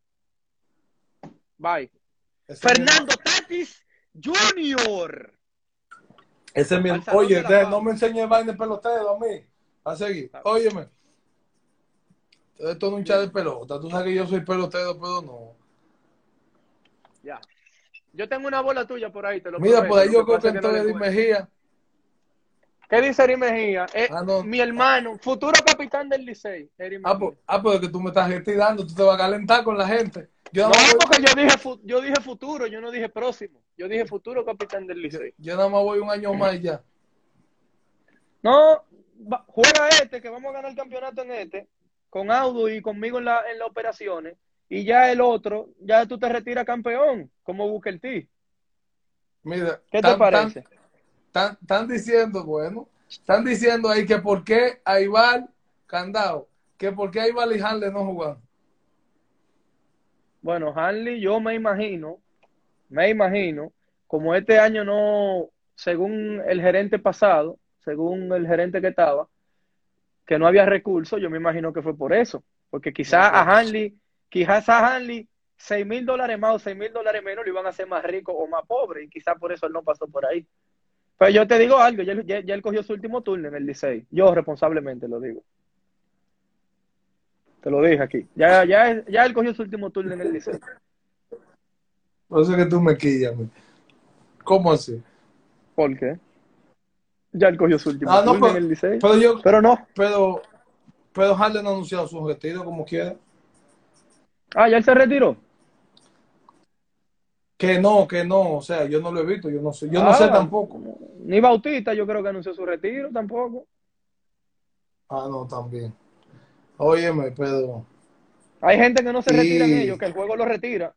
Bye. Ese Fernando Tatis Jr. Ese es mi... Oye, de no me enseñes vaina de pelotero a mí. A seguir. Óyeme. Esto es un chat de pelota. Tú sabes que yo soy pelotero, pero no. Ya. Yo tengo una bola tuya por ahí, te lo Mira, prometo. por ahí yo creo que Eddie cuento. Mejía. ¿Qué dice Eri Mejía? Eh, Ah, no. Mi hermano, futuro capitán del Licey. Ah, pues, ah, pues es que tú me estás retirando. Tú te vas a calentar con la gente. Yo No, voy, porque yo dije, yo dije futuro, yo no dije próximo. Yo dije futuro capitán del Licey. yo nada más voy un año <clears throat> más y ya. No, va- juega este, que vamos a ganar el campeonato en este, con Audo y conmigo en, la, en las operaciones. Y ya el otro, ya tú te retiras campeón, como Booker T. Mira, ¿Qué te tan- parece? tan- Están, están diciendo, bueno, están diciendo ahí que por qué Aibar Candado, que por qué Aibar y Hanley no jugaron. Bueno, Hanley, yo me imagino, me imagino, como este año no, según el gerente pasado, según el gerente que estaba, que no había recursos, yo me imagino que fue por eso. Porque quizás a Hanley, quizás a Hanley, seis mil dólares más o seis mil dólares menos lo iban a hacer más rico o más pobre, y quizás por eso él no pasó por ahí. Pero yo te digo algo, ya, él- ya- ya él cogió su último turno en el Licey. Yo responsablemente lo digo. Te lo dije aquí. Ya, ya, ya él cogió su último turno en el Licey. Por eso es que tú me quillas. ¿Cómo así? ¿Por qué? Ya él cogió su último Ah, no, turno pero- en el Licey. Pero yo, Pero no. pero, pero Hanley no ha anunciado su retiro como quiera. Ah, ya él se retiró. Que no, que no, o sea, yo no lo he visto, yo no sé, yo no Ah, sé tampoco. Ni Bautista, yo creo que anunció su retiro tampoco. Ah, no, también. Óyeme, pero Hay gente que no se Y- retiran ellos, que el juego lo retira.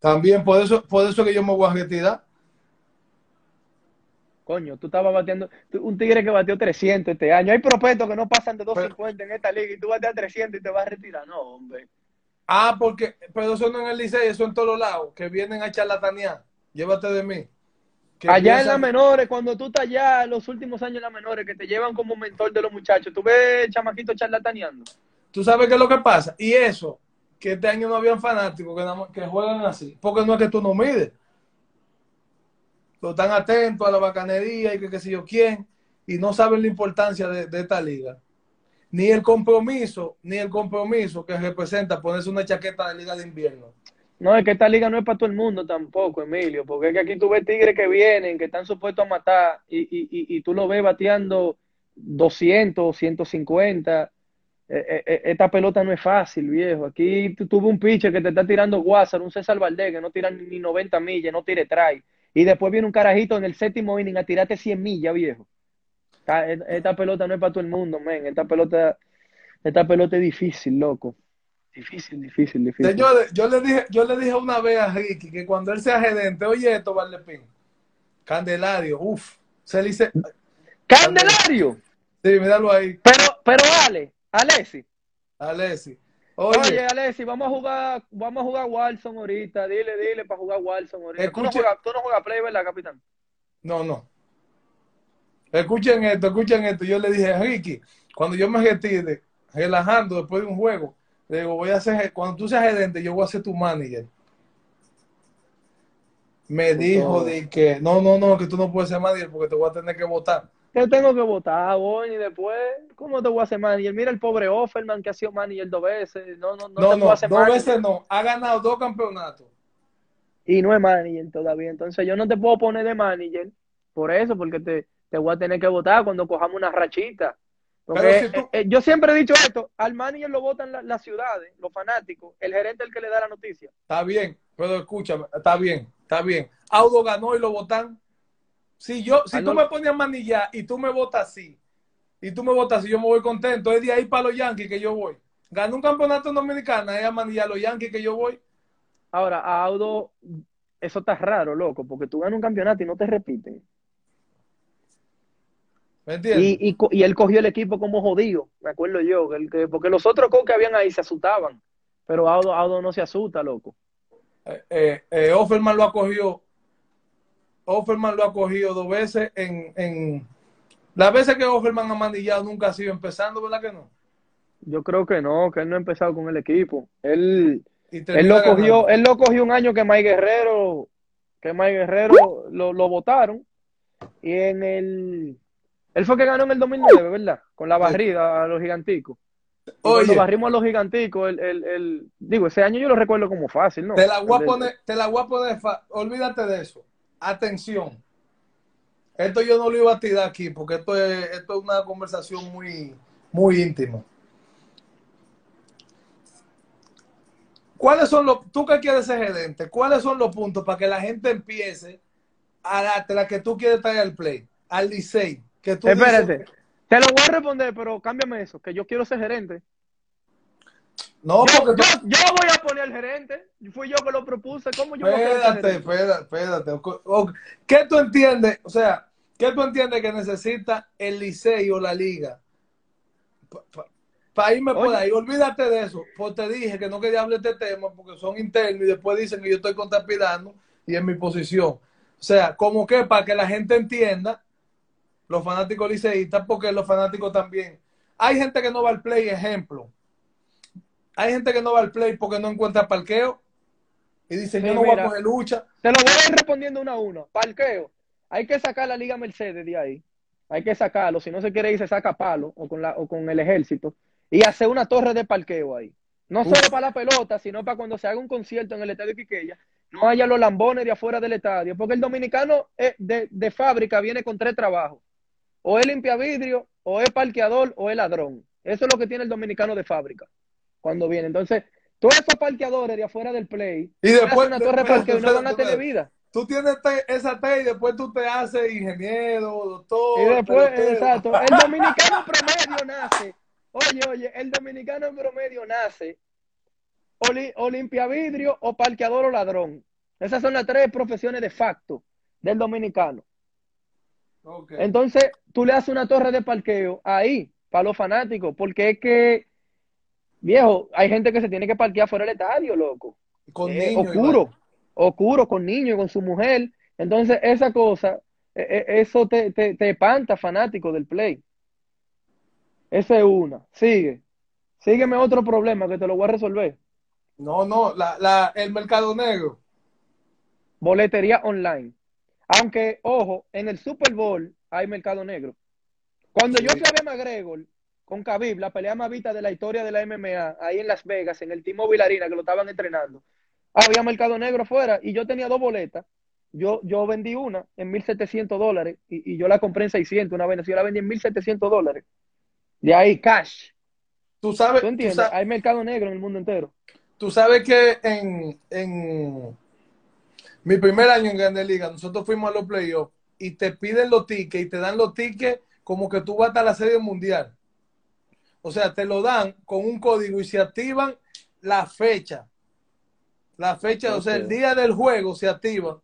también por eso, por eso que yo me voy a retirar. Coño, tú estabas bateando, tú- un tigre que bateó 300 este año. Hay prospectos que no pasan de 250 en esta liga y tú bateas 300 y te vas a retirar. No, hombre. Ah, porque, pero eso no en el liceo, eso en todos lados, que vienen a charlatanear. Llévate de mí. Que allá en las menores, cuando tú estás allá, en los últimos años en las menores, que te llevan como mentor de los muchachos, tú ves chamaquitos charlataneando. Tú sabes qué es lo que pasa. Y eso, que este año no habían fanáticos que, juegan así. Porque no es que tú no mides. Pero están atentos a la bacanería y que qué sé yo quién. Y no saben la importancia de, de esta liga. Ni el compromiso, ni el compromiso que representa ponerse una chaqueta de liga de invierno. No, es que esta liga no es para todo el mundo tampoco, Emilio, porque es que aquí tú ves tigres que vienen, que están supuestos a matar, y, y, y, tú lo ves bateando 200, 150. Eh, eh, eh, esta pelota no es fácil, viejo. Aquí tú tuve un pitcher que te está tirando Guásar, un César Valdés que no tira ni 90 millas, no tire try. Y después viene un carajito en el séptimo inning a tirarte 100 millas, viejo. Esta, esta pelota no es para todo el mundo, men. Esta pelota, esta pelota es difícil, loco. Difícil, difícil, difícil. Señores, yo le dije, yo le dije una vez a Ricky que cuando él sea gerente, oye esto, Valepín, Candelario, uff, se le dice, ¡Candelario! sí, míralo ahí, Pero, pero Ale, Alessi. Alessi. Oye, Oye, Alessi, vamos a jugar, vamos a jugar Walson ahorita. Dile, dile para jugar Walson ahorita. Tú no juegas, tú no juegas play, ¿verdad, capitán? no, no. Escuchen esto, escuchen esto. Yo le dije Ricky, cuando yo me retire, relajando después de un juego, le digo, voy a ser, cuando tú seas gerente, yo voy a ser tu manager. Me dijo de que, no, no, no, que tú no puedes ser manager porque te voy a tener que votar. Yo tengo que votar, voy, y después, ¿cómo te voy a hacer manager? Mira el pobre Offerman que ha sido manager dos veces. No, no, no, No, te no, puedo hacer dos manager. veces no. Ha ganado dos campeonatos. Y no es manager todavía. Entonces yo no te puedo poner de manager por eso, porque te, te voy a tener que votar cuando cojamos una rachita. Porque, Pero si tú- eh, eh, yo siempre he dicho esto, al manager lo votan la- las ciudades, los fanáticos, el gerente es el que le da la noticia. Está bien, pero escúchame, está bien, está bien. Audo ganó y lo votan. Si yo, si Aldo- tú me pones a manillar y tú me votas así, y tú me votas así, yo me voy contento. Es de ahí para los Yankees que yo voy. Ganó un campeonato en Dominicana, es a manillar a los Yankees que yo voy. Ahora, a Audo, eso está raro, loco, porque tú ganas un campeonato y no te repiten. ¿Me entiendes? Y, y, él cogió el equipo como jodido, me acuerdo yo, que el que- porque los otros co que habían ahí se asustaban, pero Audo, Audo no se asusta, loco. Eh, eh, eh, Offerman lo acogió Offerman lo ha cogido dos veces en, en las veces que Offerman ha manillado nunca ha sido empezando, ¿verdad que no? Yo creo que no, que él no ha empezado con el equipo. Él, él lo cogió, él lo cogió un año que Mike Guerrero, que Mike Guerrero lo, lo votaron. Y en el él fue que ganó en el 2009, ¿verdad? Con la barrida a los giganticos. Cuando barrimos a los giganticos, el, el, el, digo, ese año yo lo recuerdo como fácil, ¿no? Te la voy a poner, te la voy a poner, olvídate de eso. Atención. Esto yo no lo iba a tirar aquí porque esto es, esto es una conversación muy, muy íntima. ¿Cuáles son los, tú que quieres ser gerente, cuáles son los puntos para que la gente empiece a darte la que tú quieres traer al play, al Licey? Que tú Espérate, te lo voy a responder, pero cámbiame eso, que yo quiero ser gerente. No, yo, porque yo, yo, voy a poner al gerente. Fui yo que lo propuse. ¿Cómo yo espérate, espérate, espérate. ¿Qué tú entiendes? O sea, ¿qué tú entiendes que necesita el Licey o la liga? Para irme por ahí, olvídate de eso. Pues te dije que no quería hablar de este tema porque son internos y después dicen que yo estoy contrapidando y en mi posición. O sea, como que para que la gente entienda, los fanáticos liceístas, porque los fanáticos también. Hay gente que no va al play, ejemplo hay gente que no va al play porque no encuentra parqueo y dice, yo no voy a coger lucha. Te lo voy a ir respondiendo uno a uno. Parqueo. Hay que sacar la Liga Mercedes de ahí. Hay que sacarlo. Si no se quiere ir, se saca palo o con, la, o con el ejército. Y hacer una torre de parqueo ahí. No solo para la pelota, sino para cuando se haga un concierto en el estadio Quiqueya, no haya los lambones de afuera del estadio. Porque el dominicano de, de fábrica viene con tres trabajos. O es limpia vidrio, o es parqueador, o es ladrón. Eso es lo que tiene el dominicano de fábrica cuando viene. Entonces, todos esos parqueadores de afuera del play, y después una torre parqueo no van a tener vida. Tú tienes esa T y después tú te haces ingeniero, doctor. Y después, exacto. El <laughs> dominicano promedio nace. Oye, oye, el dominicano promedio nace o, limpia vidrio o parqueador o ladrón. Esas son las tres profesiones de facto del dominicano. Entonces, tú le haces una torre de parqueo ahí, para los fanáticos, porque es que Viejo, hay gente que se tiene que parquear fuera del estadio, loco. Con eh, niños. Oscuro, oscuro, con niños, con su mujer. Entonces, esa cosa, eh, eh, eso te, te, te espanta, fanático del play. Esa es una. Sigue. Sígueme otro problema que te lo voy a resolver. No, no, la, la, el mercado negro. Boletería online. Aunque, ojo, en el Super Bowl hay mercado negro. Cuando yo fui a ver McGregor, con Khabib, la pelea más vista de la historia de la MMA, ahí en Las Vegas, en el Timo Vilarina, que lo estaban entrenando. Había mercado negro fuera y yo tenía dos boletas. Yo, yo vendí una en 1.700 dólares y, yo la compré en 600 una vez. Yo la vendí en 1.700 dólares. De ahí, cash. Tú sabes. ¿Tú entiendes? Hay mercado negro en el mundo entero. Tú sabes que en, en mi primer año en Grande Liga, nosotros fuimos a los playoffs y te piden los tickets y te dan los tickets como que tú vas a la serie mundial. O sea, te lo dan con un código y se activan la fecha. La fecha, o sea, el día del juego se activa.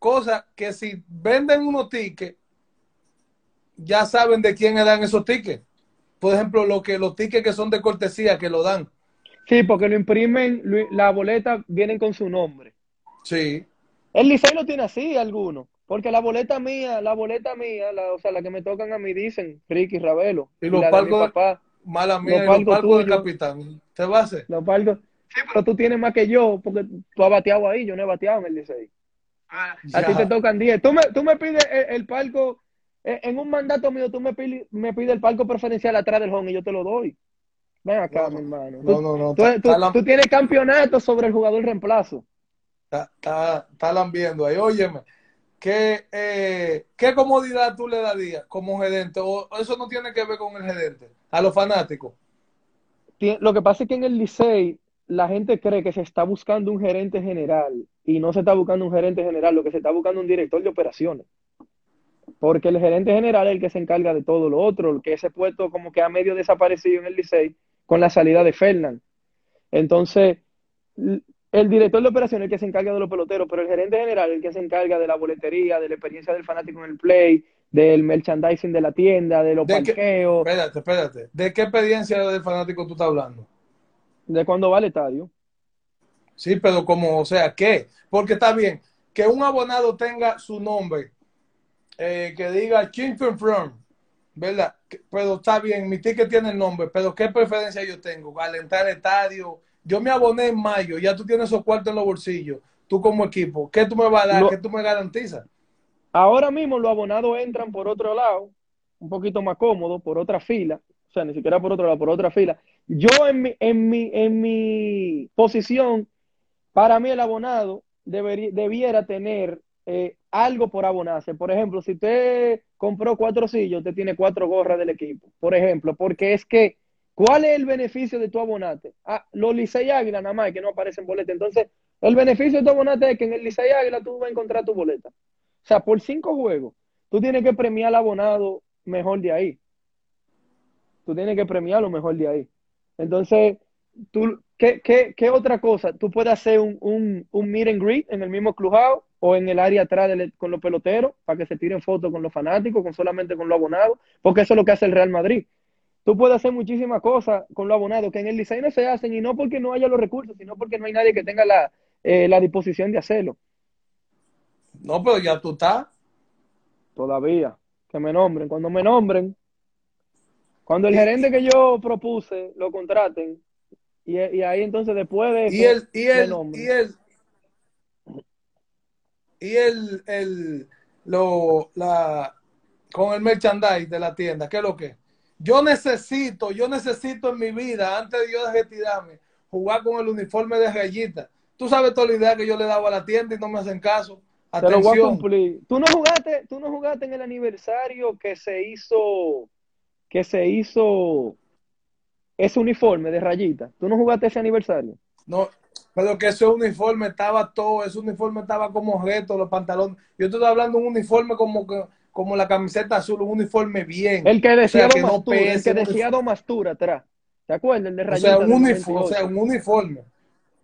Cosa que si venden unos tickets, ya saben de quién le dan esos tickets. Por ejemplo, lo que, los tickets que son de cortesía que lo dan. Sí, porque lo imprimen, la boleta vienen con su nombre. Sí. El liceo lo tiene así, alguno. Porque la boleta mía, la boleta mía, la, o sea, la que me tocan a mí dicen Ricky Ravelo. Y los palcos, Mala mía, los palcos del capitán. ¿Te va a hacer? Los palcos. Sí, pero tú tienes más que yo, porque tú has bateado ahí, yo no he bateado en el 16. Ah, a ti te tocan 10. Tú me, tú me pides el, palco, eh, en un mandato mío, tú me pides, me pides el palco preferencial atrás del home y yo te lo doy. Ven acá, mi hermano. No, no, no. Tú, tú, tienes campeonato sobre el jugador reemplazo. Está, está, está lambiendo ahí. Óyeme, ¿Qué, eh, ¿Qué comodidad tú le darías como gerente? ¿O eso no tiene que ver con el gerente? A los fanáticos. Lo que pasa es que en el Licey la gente cree que se está buscando un gerente general y no se está buscando un gerente general, lo que se está buscando un director de operaciones. Porque el gerente general es el que se encarga de todo lo otro, que ese puesto como que ha medio desaparecido en el Licey con la salida de Fernand. Entonces, el director de operaciones es el que se encarga de los peloteros, pero el gerente general el que se encarga de la boletería, de la experiencia del fanático en el play, del merchandising de la tienda, de los parqueos. espérate, espérate. ¿De qué experiencia del fanático tú estás hablando? De cuando va al estadio. Sí, pero como, o sea, ¿qué? Porque está bien. que un abonado tenga su nombre, eh, que diga Chimpton From, ¿verdad? Pero está bien, mi ticket tiene el nombre, pero ¿qué preferencia yo tengo? Al entrar al estadio, yo me aboné en mayo, ya tú tienes esos cuartos en los bolsillos, tú como equipo, ¿qué tú me vas a dar? Lo- ¿Qué tú me garantizas? Ahora mismo los abonados entran por otro lado, un poquito más cómodo, por otra fila, o sea, ni siquiera por otro lado, por otra fila. Yo en mi, en mi, en mi posición, para mí el abonado debería, debiera tener eh, algo por abonarse. Por ejemplo, si usted compró cuatro sillas, usted tiene cuatro gorras del equipo, por ejemplo, porque es que, ¿cuál es el beneficio de tu abonate? Ah, los Licey Águila nada más, que no aparecen boletas. Entonces, el beneficio de tu abonate es que en el Licey Águila tú vas a encontrar tu boleta. O sea, por cinco juegos, tú tienes que premiar al abonado mejor de ahí. Tú tienes que premiar lo mejor de ahí. Entonces, tú, ¿qué, otra cosa? Tú puedes hacer un, un, un meet and greet en el mismo clubhouse o en el área atrás del- con los peloteros para que se tiren fotos con los fanáticos, con solamente con los abonados, porque eso es lo que hace el Real Madrid. Tú puedes hacer muchísimas cosas con los abonados que en el Licey no se hacen y no porque no haya los recursos, sino porque no hay nadie que tenga la, eh, la disposición de hacerlo. No, pero ya tú estás. Todavía. Que me nombren. Cuando me nombren, cuando el gerente que yo propuse lo contraten, y, y ahí entonces después de Y eso, el, y me el, nombren. y el, y el, el, lo, la, con el merchandise de la tienda, ¿qué es lo que? Yo necesito, yo necesito en mi vida, antes de yo retirarme, jugar con el uniforme de rayita. Tú sabes toda la idea que yo le daba a la tienda y no me hacen caso. Te lo voy a Atención. cumplir. ¿Tú no jugaste, tú no jugaste en el aniversario que se hizo, que se hizo ese uniforme de rayita? ¿Tú no jugaste ese aniversario? No, pero que ese uniforme estaba todo, ese uniforme estaba como reto, los pantalones. Yo estoy hablando de un uniforme como que, como la camiseta azul, un uniforme bien. El que decía O sea, que no Domastura, el que un decía Domastura atrás. ¿Te acuerdas? El de O rayita sea, un o 98. sea, un uniforme.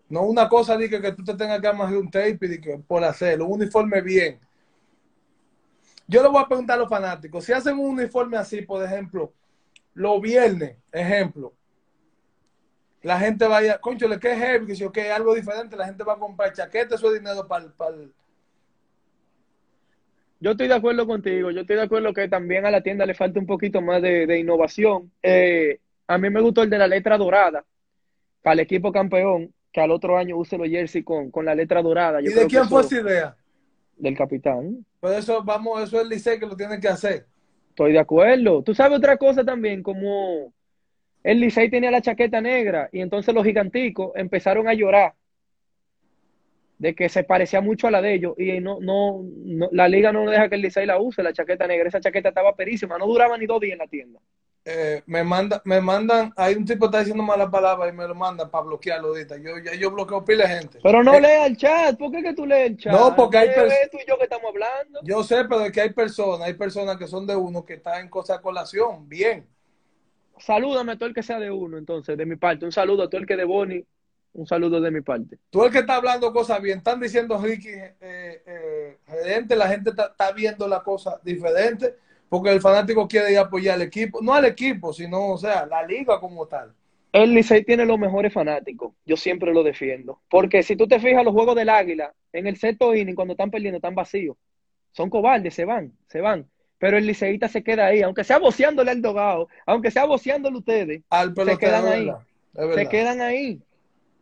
No una cosa de que, que tú te tengas que amarrar un tape y de que por hacerlo, un uniforme bien. Yo le voy a preguntar a los fanáticos, si hacen un uniforme así, por ejemplo, los viernes, ejemplo, la gente vaya, concho, le que es heavy, que si ok, algo diferente, la gente va a comprar chaqueta, eso es dinero para el... Yo estoy de acuerdo contigo, yo estoy de acuerdo que también a la tienda le falta un poquito más de, de innovación. Eh, a mí me gustó el de la letra dorada para el equipo campeón, que al otro año use los jersey con, con la letra dorada. Yo ¿Y de quién fue esa idea? Del capitán. Pues eso, vamos, eso es el Licey que lo tiene que hacer. Estoy de acuerdo. Tú sabes otra cosa también, como el Licey tenía la chaqueta negra y entonces los giganticos empezaron a llorar de que se parecía mucho a la de ellos y no, no, no- la liga no deja que el Licey la use, la chaqueta negra. Esa chaqueta estaba perísima, no duraba ni dos días en la tienda. Eh, me manda, me mandan, hay un tipo que está diciendo malas palabras y me lo mandan para bloquearlo ahorita. Yo, ya yo bloqueo pila de gente. Pero no Eh, lea el chat, ¿por qué que tú lees el chat? No, porque hay pers- tú y yo que estamos hablando. Yo sé, pero es que hay personas, hay personas que son de uno que están en cosa colación. Bien. Salúdame a todo el que sea de uno, entonces, de mi parte. Un saludo a todo el que de Boni, un saludo de mi parte. Tú el que está hablando cosas bien, están diciendo Ricky, eh, eh, gerente, la gente está, está viendo la cosa diferente porque el fanático quiere ir a apoyar al equipo, no al equipo, sino, o sea, la liga como tal. El Licey tiene los mejores fanáticos. Yo siempre lo defiendo. Porque si tú te fijas, los juegos del Águila, en el sexto inning, cuando están perdiendo, están vacíos. Son cobardes, se van, se van. Pero el liceísta se queda ahí, aunque sea boceándole al dogado, aunque sea boceándole ustedes, Al pelotero, quedan ahí. se quedan ahí.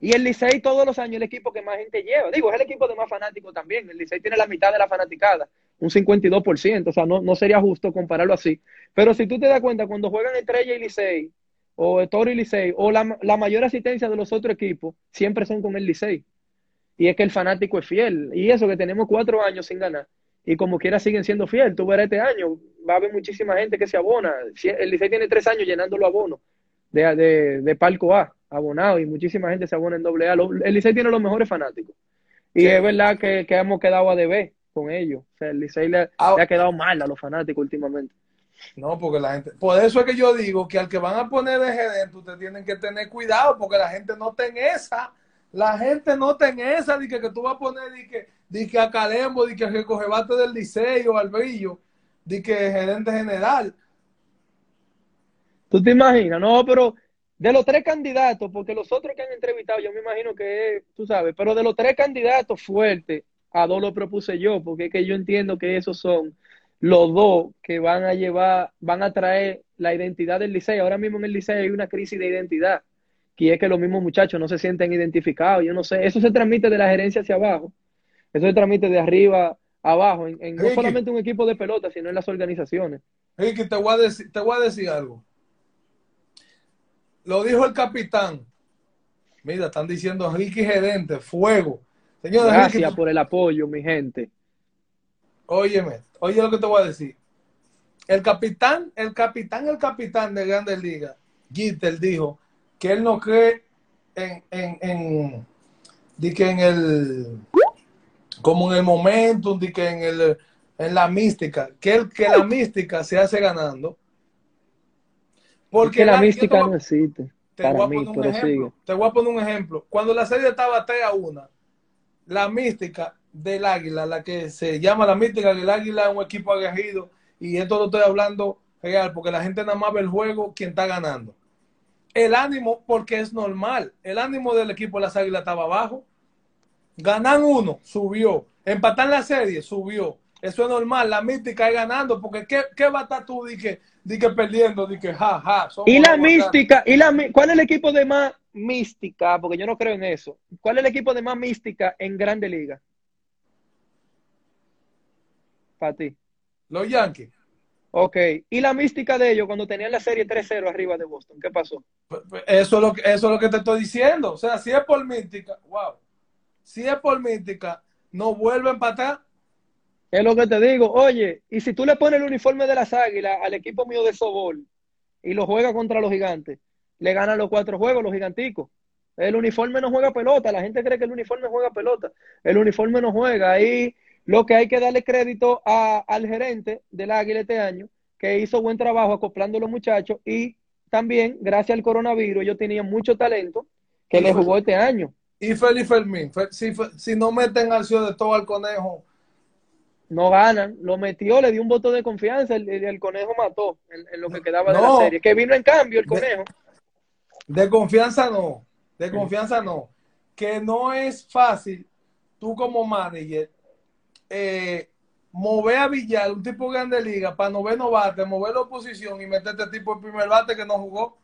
Y el Licey todos los años el equipo que más gente lleva. Digo, es el equipo de más fanáticos también. El Licey tiene la mitad de la fanaticada, un 52%. O sea, no, no sería justo compararlo así. Pero si tú te das cuenta, cuando juegan Estrella y Licey, o Toro y Licey, o la, la mayor asistencia de los otros equipos, siempre son con el Licey. Y es que el fanático es fiel. Y eso que tenemos cuatro años sin ganar. Y como quiera siguen siendo fiel. Tú verás este año, va a haber muchísima gente que se abona. El Licey tiene tres años llenando los abonos de, de, de palco A, abonado, y muchísima gente se abona en doble A. El Licey tiene los mejores fanáticos. Y Sí. es verdad que, que hemos quedado a deber con ellos. O sea, el Licey le, Ah. le ha quedado mal a los fanáticos últimamente. No, porque la gente. Por eso es que yo digo que al que van a poner de gerente, ustedes tienen que tener cuidado, porque la gente no está en esa. La gente no está en esa, de que, que tú vas a poner de que, de que a Calembo, de que recoge bate del liceo, al brillo, de que gerente general. ¿Tú te imaginas? No, pero de los tres candidatos, porque los otros que han entrevistado, yo me imagino que, tú sabes, pero de los tres candidatos fuertes, a dos lo propuse yo, porque es que yo entiendo que esos son los dos que van a llevar, van a traer la identidad del liceo. Ahora mismo en el liceo hay una crisis de identidad, que es que los mismos muchachos no se sienten identificados. Yo no sé, eso se transmite de la gerencia hacia abajo, eso se transmite de arriba abajo, en, en no solamente un equipo de pelota, sino en las organizaciones. Ricky, te voy a decir, te voy a decir algo. Lo dijo el capitán. Mira, están diciendo Ricky Gerente, fuego. Señor Gracias Ricky, por el apoyo, mi gente. óyeme, oye lo que te voy a decir. El capitán, el capitán, el capitán de Grandes Ligas, Gitter, dijo que él no cree en, en, en, di que en el, como en el momentum, di que en el, en la mística, que, el, que la mística se hace ganando. Porque que la mística te no existe. te Para voy a mí, poner un pero ejemplo. sigue. Te voy a poner un ejemplo. Cuando la serie estaba 3 a 1, la mística del águila, la que se llama la mística del águila, es un equipo aguerrido. Y esto lo estoy hablando real, porque la gente nada más ve el juego quien está ganando. El ánimo, porque es normal. El ánimo del equipo de las águilas estaba abajo. Ganan uno, subió. Empatan la serie, subió. Eso es normal. La mística es ganando, porque ¿qué, qué va a estar tú di que, di que perdiendo? Di que ja, ja. Y la mística, y la, ¿cuál es el equipo de más mística? Porque yo no creo en eso. ¿Cuál es el equipo de más mística en Grande Liga? Para ti. Los Yankees. Ok. ¿Y la mística de ellos cuando tenían la serie 3-0 arriba de Boston? ¿Qué pasó? Eso es, lo que, eso es lo que te estoy diciendo. O sea, si es por mística, wow. Si es por mística, no vuelven para atrás. Es lo que te digo. Oye, y si tú le pones el uniforme de las águilas al equipo mío de Sobol y lo juega contra los gigantes, le ganan los cuatro juegos, los giganticos. El uniforme no juega pelota. La gente cree que el uniforme juega pelota. El uniforme no juega. Ahí lo que hay que darle crédito a- al gerente del Águila este año, que hizo buen trabajo acoplando a los muchachos y también, gracias al coronavirus, ellos tenían mucho talento que le jugó este año. Y Félix Fermín, Fe- si, si no meten al cielo de todo al conejo, No ganan, lo metió, le dio un voto de confianza, el, el- el conejo mató en, en lo que quedaba de la serie. Que vino en cambio el De- conejo. de confianza no. De confianza no. Que no es fácil, tú como manager, eh, mover a Villar, un tipo de grande liga, para no ver bate, mover la oposición y meter este tipo de primer bate que no jugó.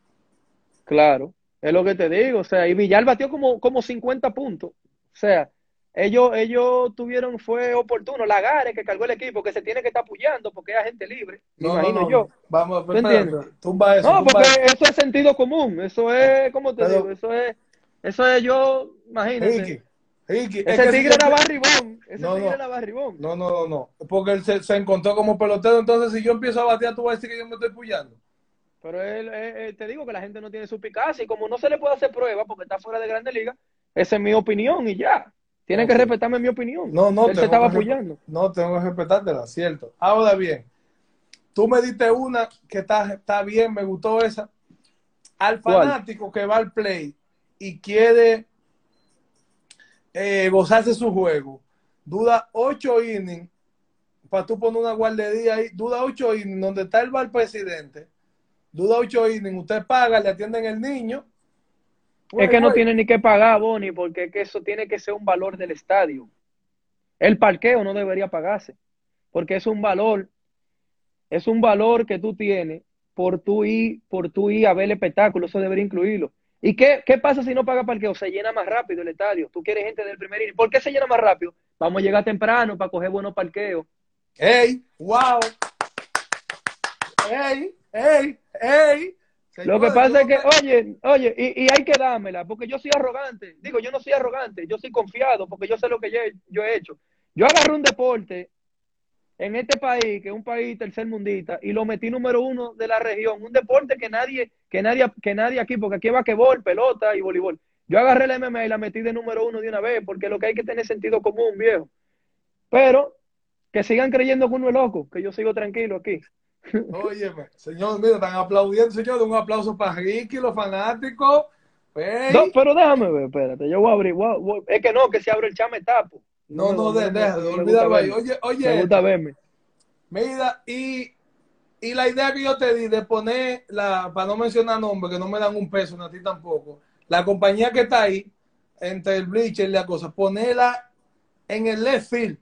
Claro, es lo que te digo. O sea, y Villar batió como, como 50 puntos. O sea, ellos, ellos tuvieron, fue oportuno. Lagares que cargó el equipo, que se tiene que estar apoyando porque es agente libre, No, no, imagino no. yo. Vamos, ¿Tú entiendes? tumba eso. No, tumba porque eso. eso es sentido común. Eso es, ¿cómo te Pero- digo? Eso es, eso es yo, imagínate. Ricky, Ricky, es Ese si tigre era barribón. Ese No, tigre no. era barribón. No, no, no, no. Porque él se, se encontró como pelotero. Entonces, si yo empiezo a batear, tú vas a decir que yo me estoy puyando. Pero él, eh, eh, te digo que la gente no tiene su picacia y como no se le puede hacer prueba porque está fuera de Grande Liga, esa es mi opinión y ya. Tienen que respetarme mi opinión. No, no, Él tengo estaba apoyando. No, tengo que respetártela, cierto. Ahora bien, tú me diste una que está, está bien, me gustó esa. Al ¿Cuál? fanático que va al play y quiere eh, gozarse su juego, duda ocho innings, para tú poner una guardería ahí, duda ocho innings, donde está el bar presidente, duda ocho innings, usted paga, le atienden el niño. Es que no Güey, tiene ni que pagar, Bonnie, porque es que eso tiene que ser un valor del estadio. El parqueo no debería pagarse, porque es un valor, es un valor que tú tienes por tu ir, por tu ir a ver el espectáculo, eso debería incluirlo. ¿Y qué, qué pasa si no paga parqueo? Se llena más rápido el estadio. Tú quieres gente del primer inning. ¿Por qué se llena más rápido? Vamos a llegar temprano para coger buenos parqueos. ¡Ey! ¡Wow! ¡Ey! ¡Ey! ¡Ey! Lo que pasa es que, oye, oye, y, y hay que dármela, porque yo soy arrogante. Digo, yo no soy arrogante, yo soy confiado, porque yo sé lo que yo, he- yo he hecho. Yo agarré un deporte en este país, que es un país tercermundista, y lo metí número uno de la región. Un deporte que nadie, que nadie, que nadie aquí, porque aquí va basquetbol, pelota y voleibol. Yo agarré la MMA y la metí de número uno de una vez, porque lo que hay que tener sentido común, viejo. Pero que sigan creyendo que uno es loco, que yo sigo tranquilo aquí. Óyeme, señor, mira, están aplaudiendo, señor. Un aplauso para Ricky, los fanáticos. Ey. No, pero déjame ver, espérate, yo voy a abrir. voy a- voy- es que no, que si abro el chat me tapo. no, no, deja, me gusta olvídalo ahí. Oye, oye, Me gusta verme. mira, y, y la idea que yo te di de poner, la, para no mencionar nombres, que no me dan un peso, ni a ti tampoco, la compañía que está ahí, entre el bleacher y la cosa, ponerla en el left field,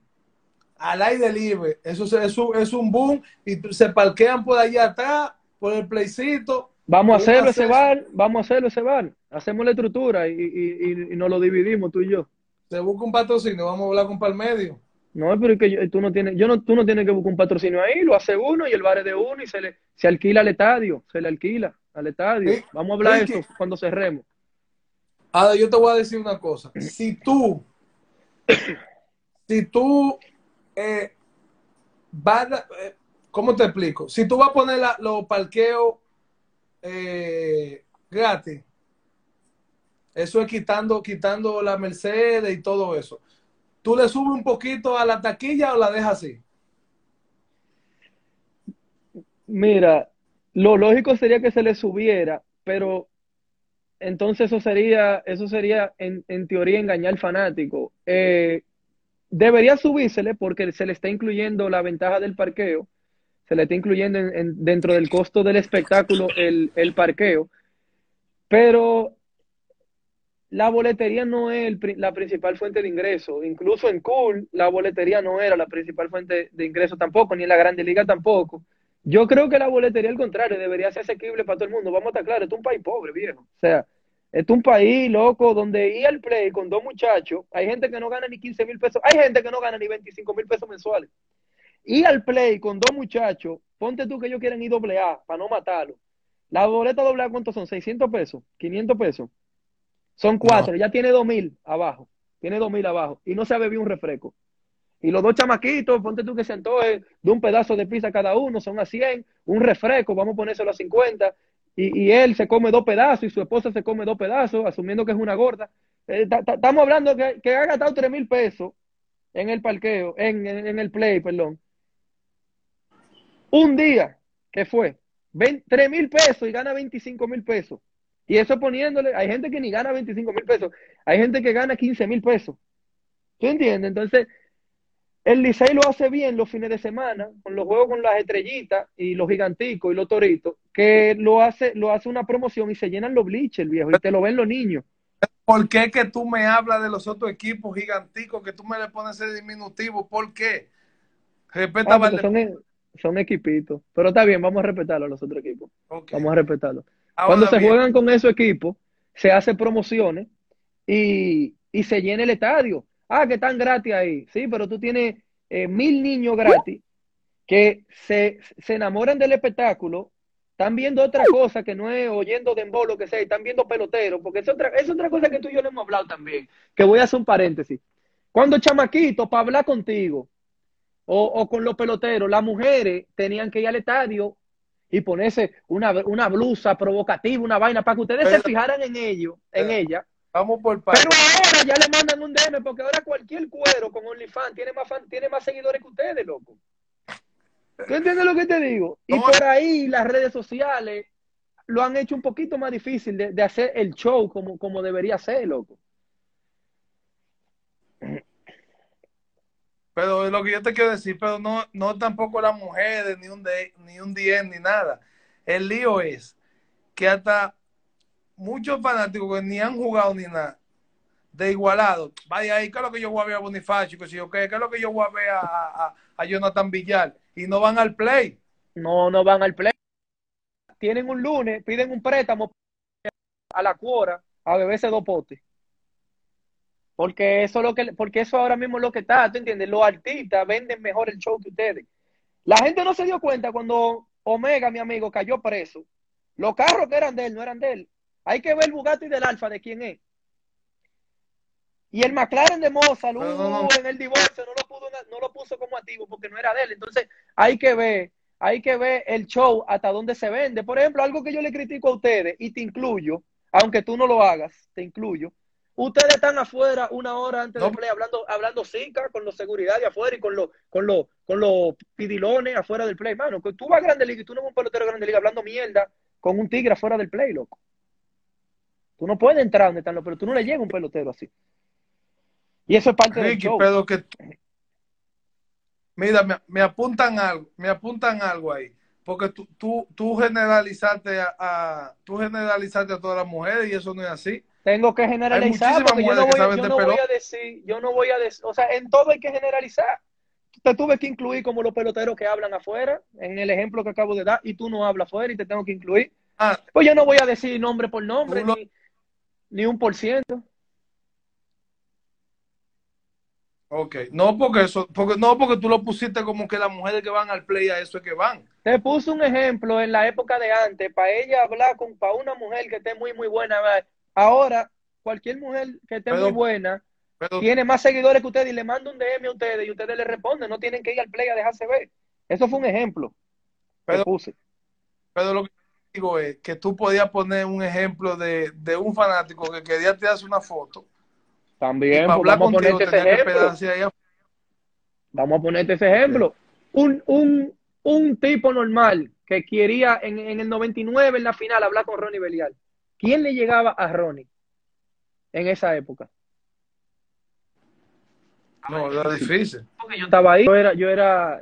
al aire libre. Eso, es, es un boom y se parquean por allá atrás, por el playcito. Vamos a hacerlo ese bar, vamos a hacerlo ese bar. Hacemos la estructura y, y, y, nos lo dividimos tú y yo. Se busca un patrocinio, vamos a hablar con Palmedio. No, pero es que tú no tienes, yo no, tú no tienes que buscar un patrocinio ahí, lo hace uno y el bar es de uno y se le se alquila al estadio, se le alquila al estadio. Vamos a hablar de eso cuando cerremos. Ahora yo te voy a decir una cosa. Si tú, si tú eh, eh, ¿cómo te explico? Si tú vas a poner los parqueos eh, gratis, eso es quitando, quitando la Mercedes y todo eso. ¿Tú le subes un poquito a la taquilla o la dejas así? Mira, lo lógico sería que se le subiera, pero entonces eso sería, eso sería en, en teoría engañar al fanático. Eh, debería subírsele porque se le está incluyendo la ventaja del parqueo, se le está incluyendo dentro del costo del espectáculo el, el parqueo, pero la boletería no es la principal fuente de ingreso. Incluso en Cool, la boletería no era la principal fuente de ingreso tampoco, ni en la Grande Liga tampoco. Yo creo que la boletería, al contrario, debería ser asequible para todo el mundo. Vamos a estar claros, es un país pobre, viejo. O sea, es un país, loco, donde ir al play con dos muchachos, hay gente que no gana ni 15 mil pesos, hay gente que no gana ni 25 mil pesos mensuales. Ir al play con dos muchachos, ponte tú que ellos quieren ir doble A para no matarlo. La boleta doble A, ¿cuántos son? ¿600 pesos? ¿500 pesos? Son cuatro, ya tiene dos mil abajo. Tiene dos mil abajo. Y no se ha bebido un refresco. Y los dos chamaquitos, ponte tú que se antoje de un pedazo de pizza cada uno, son a 100, un refresco, vamos a ponérselo a 50, y, él se come dos pedazos y su esposa se come dos pedazos, asumiendo que es una gorda. Eh, estamos hablando que, que ha gastado 3 mil pesos en el parqueo, en, el play, perdón. Un día, que fue? 3 mil pesos y gana 25 mil pesos. Y eso poniéndole, hay gente que ni gana 25 mil pesos, hay gente que gana 15 mil pesos. ¿Tú entiendes? Entonces, el Licey lo hace bien los fines de semana, con los juegos con las estrellitas y los giganticos y los toritos, que lo hace, lo hace una promoción y se llenan los bleachers, viejo, y te lo ven los niños. ¿Por qué que tú me hablas de los otros equipos giganticos, que tú me le pones ese diminutivo? ¿Por qué? Respeta ah, son, e, son, equipitos. Pero está bien, vamos a respetarlo a los otros equipos. Vamos a respetarlo. Cuando se juegan con esos equipos, se hace promociones y, y se llena el estadio Ah, que están gratis ahí. Sí, pero tú tienes eh, mil niños gratis que se, enamoran del espectáculo, están viendo otra cosa que no es oyendo de lo que sea, están viendo peloteros, porque es otra, es otra cosa que tú y yo le hemos hablado también, que voy a hacer un paréntesis. Cuando chamaquito, para hablar contigo, o, con los peloteros, las mujeres tenían que ir al estadio y ponerse una, una blusa provocativa, una vaina, para que ustedes se fijaran en ello, en ella, Vamos por Pero ahora ya le mandan un DM porque ahora cualquier cuero con OnlyFans tiene más tiene más seguidores que ustedes, loco. ¿Tú entiendes lo que te digo? Y por ahí las redes sociales lo han hecho un poquito más difícil de, hacer el show como, como debería ser, loco. Pero lo que yo te quiero decir, pero no, no tampoco las mujeres, ni un, de, ni un ni nada. El lío es que hasta muchos fanáticos que ni han jugado ni nada, de igualado, vaya ahí, ¿qué es lo que yo voy a ver a Bonifacio? ¿Qué, es lo que yo voy a ver a, Jonathan Villar? Y no van al play. No, no van al play. Tienen un lunes, piden un préstamo a la cuora a beberse dos potes. Porque eso, lo que, porque eso ahora mismo es lo que está, ¿tú entiendes? Los artistas venden mejor el show que ustedes. La gente no se dio cuenta cuando Omega, mi amigo, cayó preso. Los carros que eran de él no eran de él. Hay que ver el Bugatti del Alfa de quién es. Y el McLaren de Mozart en el divorcio no lo, pudo, no lo puso como activo porque no era de él. Entonces hay que ver, hay que ver el show hasta dónde se vende. Por ejemplo, algo que yo le critico a ustedes y te incluyo, aunque tú no lo hagas, te incluyo. Ustedes están afuera una hora antes del play hablando, hablando con los seguridad de afuera y con los, con los, con los pidilones afuera del play. Mano, tú vas a Grande Liga y tú no eres un pelotero de Grande Liga hablando mierda con un tigre afuera del play, loco. Tú no puedes entrar donde están los pero tú no le llega un pelotero así. Y eso es parte del show. Pero que... Mira, me, apuntan algo, me apuntan algo ahí. Porque tú, tú, generalizaste a, tú generalizaste a todas las mujeres y eso no es así. Tengo que generalizar porque yo no, voy, yo no voy a decir, yo no voy a decir, o sea, en todo hay que generalizar. Te tuve que incluir como los peloteros que hablan afuera, en el ejemplo que acabo de dar, y tú no hablas afuera y te tengo que incluir. Ah, Pues yo no voy a decir nombre por nombre, Tú lo- ni, un por ciento. ok. No porque eso, porque no porque tú lo pusiste como que las mujeres que van al play a eso es que van. Te puse un ejemplo en la época de antes, para ella hablar con para una mujer que esté muy, muy buena. Ahora, cualquier mujer que esté Pero- muy buena Pero tiene más seguidores que ustedes y le manda un DM a ustedes y ustedes le responden. No tienen que ir al play a dejarse ver. Eso fue un ejemplo que Pero- puse. Pero lo que digo es que tú podías poner un ejemplo de, de un fanático que quería tirarse una foto. También, para pues, hablar vamos a contigo ponerte ese ejemplo. Vamos a ponerte ese ejemplo. Un, un, un tipo normal que quería en, en el 99 en la final hablar con Ronnie Belial. ¿Quién le llegaba a Ronnie en esa época? No, era difícil. Porque yo estaba ahí, yo era, yo era,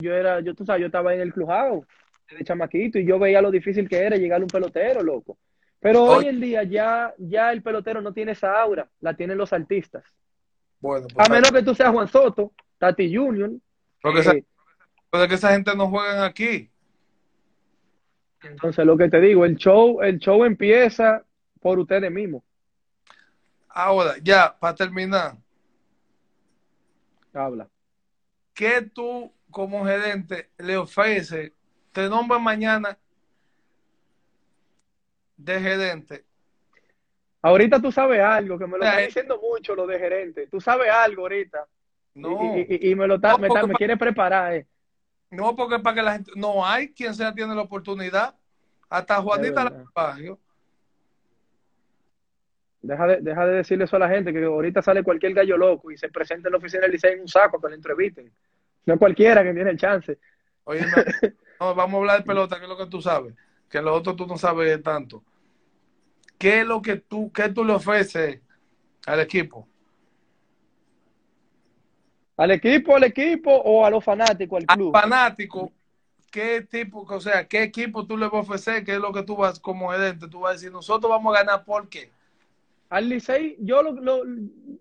yo era, yo tú sabes, yo estaba en el clubhouse de chamaquito y yo veía lo difícil que era llegar a un pelotero, loco. Pero hoy en día ya, ya el pelotero no tiene esa aura, la tienen los artistas. Bueno, pues, A menos que tú seas Juan Soto, Tati Junior. porque eh, esa, que esa gente no juegan aquí. entonces lo que te digo, el show, el show empieza por ustedes mismos. Ahora, ya, para terminar, Habla. ¿qué tú como gerente le ofreces? Te nombran mañana de gerente. Ahorita tú sabes algo, que me lo Ya, están eh. diciendo mucho lo de gerente. Tú sabes algo ahorita. No, Y, y- y me lo está, No, me, está- me quiere preparar, eh. no porque para que la gente, no hay quien sea tiene la oportunidad. Hasta Juanita la barrio. Deja de, deja de decirle eso a la gente, que ahorita sale cualquier gallo loco y se presenta en la oficina del liceo en un saco que lo entrevisten. No cualquiera que tiene el chance. Oye, <laughs> no, vamos a hablar de pelota, que es lo que tú sabes, que lo otro tú no sabes tanto. ¿Qué es lo que tú, qué tú le ofreces al equipo? ¿Al equipo, al equipo o a los fanáticos, al Al club? fanático, ¿qué tipo, o sea, qué equipo tú le vas a ofrecer? ¿Qué es lo que tú vas como gerente? Tú vas a decir, nosotros vamos a ganar, ¿por qué? Al Licey, yo, lo, lo-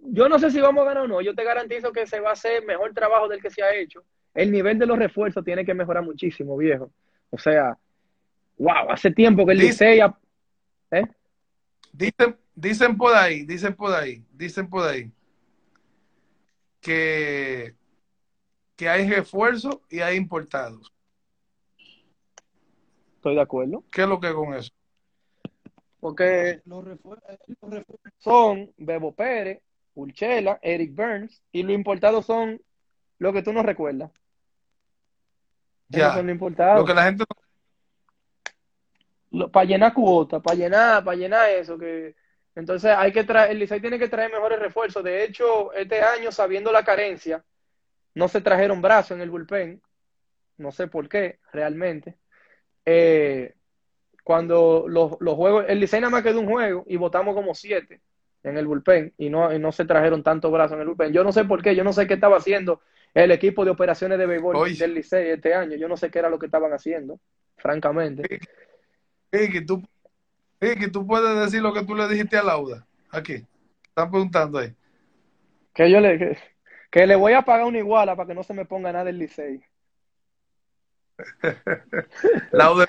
yo no sé si vamos a ganar o no. Yo te garantizo que se va a hacer mejor trabajo del que se ha hecho. El nivel de los refuerzos tiene que mejorar muchísimo, viejo. O sea, wow, hace tiempo que el Dice- Licey... ¿eh? Dicen, dicen por ahí, dicen por ahí, dicen por ahí que, que hay refuerzos y hay importados. Estoy de acuerdo. ¿Qué es lo que es con eso? Porque los refuerzos, los refuerzos son Bebo Pérez, Urchela, Eric Burns, y los importados son lo que tú no recuerdas. Ya, los importados. lo que la gente para llenar cuota, para llenar, para llenar eso, que entonces hay que traer, el Licey tiene que traer mejores refuerzos. De hecho, este año, sabiendo la carencia, no se trajeron brazos en el bullpen. No sé por qué, realmente. Eh, cuando los, los juegos, el Licey nada más quedó un juego y votamos como siete en el bullpen y no, y no se trajeron tantos brazos en el bullpen. Yo no sé por qué, yo no sé qué estaba haciendo el equipo de operaciones de béisbol Oye. del Licey este año. Yo no sé qué era lo que estaban haciendo, francamente. Ricky, tú, Ricky, tú puedes decir lo que tú le dijiste a Lauda. Aquí. Están preguntando ahí. Que yo le, que, que le voy a pagar una iguala para que no se me ponga nada el Licey. Lauda,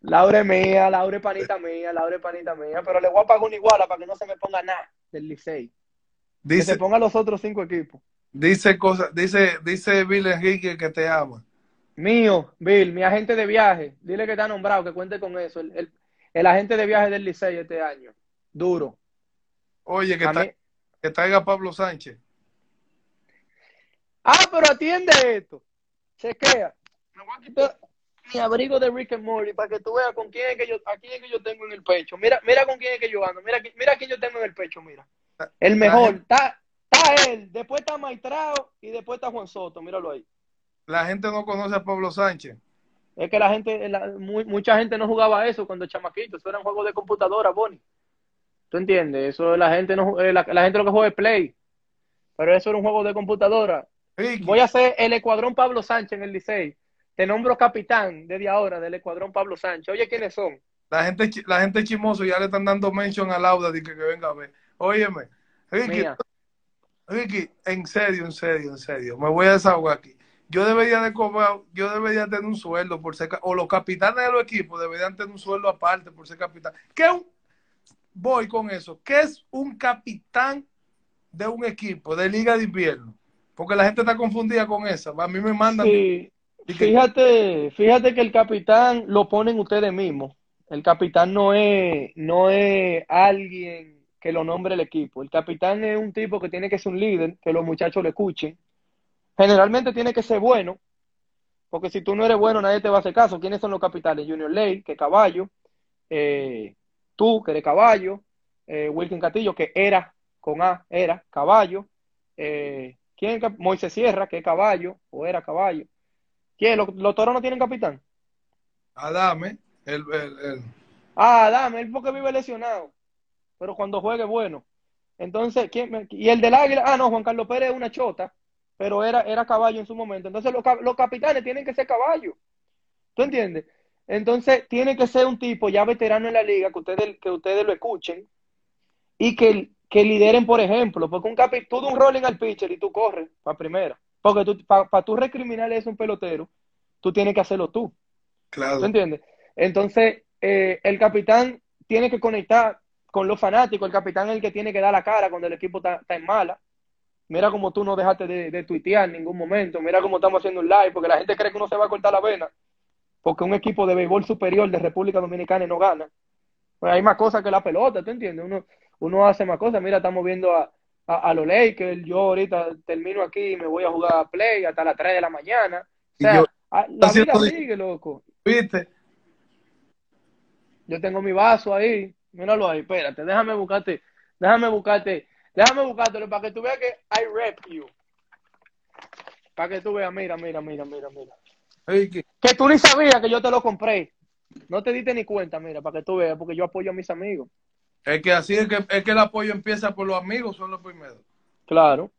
Laura es mía, Laura es panita mía, Laura es panita mía, pero le voy a pagar una iguala para que no se me ponga nada del Licey. Que se dice, ponga los otros cinco equipos. Dice cosas, dice, dice Bill Enrique que te ama. Mío, Bill, mi agente de viaje, dile que está nombrado, que cuente con eso. El, el, el agente de viaje del Licey este año. Duro. Oye, que, A tra- mí- que traiga Pablo Sánchez. Ah, pero atiende esto. Chequea. Me voy a quitar mi abrigo de Rick and Morty para que tú veas con quién es que yo, a quién es que yo tengo en el pecho. Mira, mira con quién es que yo ando. Mira, mira quién yo tengo en el pecho, mira. El mejor. Está, está él, después está Maitrao y después está Juan Soto. Míralo ahí. La gente no conoce a Pablo Sánchez. Es que la gente, la- muy- mucha gente no jugaba eso cuando chamaquito. Eso eran juegos de computadora, Bonnie. ¿Tú entiendes? Eso la gente no, eh, la, la gente lo que juega es Play. Pero eso era un juego de computadora. Ricky, Voy a hacer el escuadrón Pablo Sánchez en el Licey. Te nombro capitán desde ahora del escuadrón Pablo Sánchez. Oye, ¿quiénes son? La gente, la gente chismoso ya le están dando mention a Lauda de que, que venga a ver. Óyeme, Ricky, Mía. Ricky, en serio, en serio, en serio, me voy a desahogar aquí. Yo debería de cobrar, yo debería tener un sueldo por ser, o los capitanes de los equipos deberían tener un sueldo aparte por ser capitán. ¿Qué un- voy con eso? ¿Qué es un capitán de un equipo de liga de invierno? Porque la gente está confundida con esa. A mí me mandan. Sí, y que- fíjate, fíjate que el capitán lo ponen ustedes mismos. El capitán no es, no es alguien que lo nombre el equipo. El capitán es un tipo que tiene que ser un líder, que los muchachos le escuchen. Generalmente tiene que ser bueno, porque si tú no eres bueno, nadie te va a hacer caso. ¿Quiénes son los capitanes? Junior Ley, que caballo, eh, tú, que eres caballo, eh, Wilkin Castillo, que era, con A, era caballo, eh, ¿quién es Moisés Sierra, que es caballo, o era caballo. ¿Quién? ¿Los, los toros no tienen capitán? Adame, el, el- el- Ah, dame, él porque vive lesionado. Pero cuando juegue, bueno. Entonces, ¿quién me- y el del Águila, ah, no, Juan Carlos Pérez es una chota, pero era, era caballo en su momento. Entonces, los, los capitanes tienen que ser caballo. ¿Tú entiendes? Entonces, tiene que ser un tipo ya veterano en la liga, que ustedes, que ustedes lo escuchen y que, que lideren, por ejemplo, porque un capi, tú de un rolling al pitcher y tú corres para primera. Porque tú, para tú recriminarle eso a un pelotero, tú tienes que hacerlo tú. claro. ¿Tú entiendes? Entonces, eh, el capitán tiene que conectar con los fanáticos. El capitán es el que tiene que dar la cara cuando el equipo está, está en mala. Mira como tú no dejaste de, de tuitear en ningún momento. Mira cómo estamos haciendo un live, porque la gente cree que uno se va a cortar la vena. Porque un equipo de béisbol superior de República Dominicana no gana. Pues hay más cosas que la pelota, ¿tú entiendes? Uno, uno hace más cosas. Mira, estamos viendo a, a, a los Lakers. Yo ahorita termino aquí y me voy a jugar a play hasta las 3 de la mañana. O sea, yo- a- la vida sigue, loco. ¿Viste? Yo tengo mi vaso ahí. Míralo ahí, espérate, déjame buscarte, déjame buscarte, déjame buscártelo para que tú veas que I rep you. Para que tú veas, mira, mira, mira, mira, mira. Que tú ni sabías que yo te lo compré. No te diste ni cuenta, mira, para que tú veas, porque yo apoyo a mis amigos. es que así es que, es que el apoyo empieza por los amigos, son los primeros. Claro.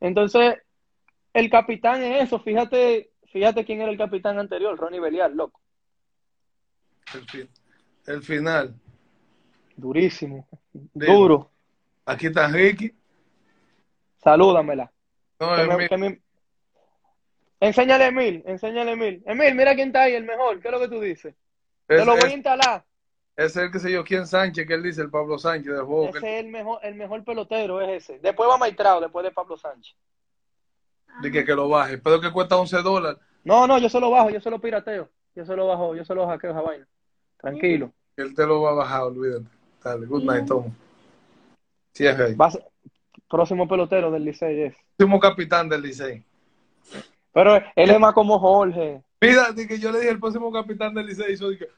Entonces, el capitán es eso. Fíjate, fíjate quién era el capitán anterior, Ronnie Belial, loco. El, el final. Durísimo. Duro. Aquí está Ricky. Salúdamela. No, Que es me- mi- que me- Enséñale a Emil, enséñale a Emil. Emil, mira quién está ahí, el mejor. ¿Qué es lo que tú dices? Te es, lo voy a instalar. es el que sé yo, quién Sánchez, que él dice, el Pablo Sánchez del juego. que- Ese es el mejor, el mejor pelotero, es ese. Después va Maitrao, después de Pablo Sánchez. de que, que lo baje. Pero que cuesta 11 dólares. No, no, yo solo bajo, yo solo pirateo. Yo solo bajo, yo solo hackeo esa vaina. Tranquilo. Él te lo va a bajar, olvídate. Dale, good night, toma. Sí, es rey. Va a ser- próximo pelotero del Licey es. Último capitán del Licey. Pero él es más como Jorge. Mira, que yo le dije el próximo capitán del Licey. Yo dije,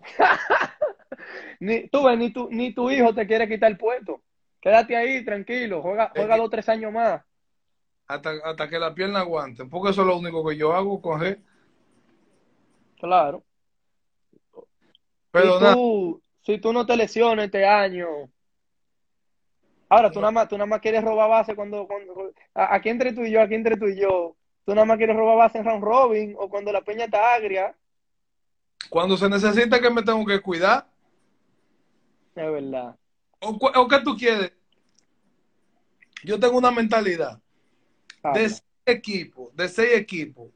<laughs> Ni, tú ves, ni tu, ni tu hijo te quiere quitar el puesto. Quédate ahí, tranquilo. Juega, juega dos, tres años más. hasta, hasta que la pierna aguante. Porque eso es lo único que yo hago, coger. Claro. Pero si tú, si tú no te lesiones este año. Ahora, tú nada más, tú nada más quieres robar base cuando, cuando- aquí entre tú y yo, aquí entre tú y yo, tú nada más quieres robar base en round robin o cuando la peña está agria, cuando se necesita que me tengo que cuidar, es verdad. o, o que tú quieres, yo tengo una mentalidad de seis equipos, de seis equipos.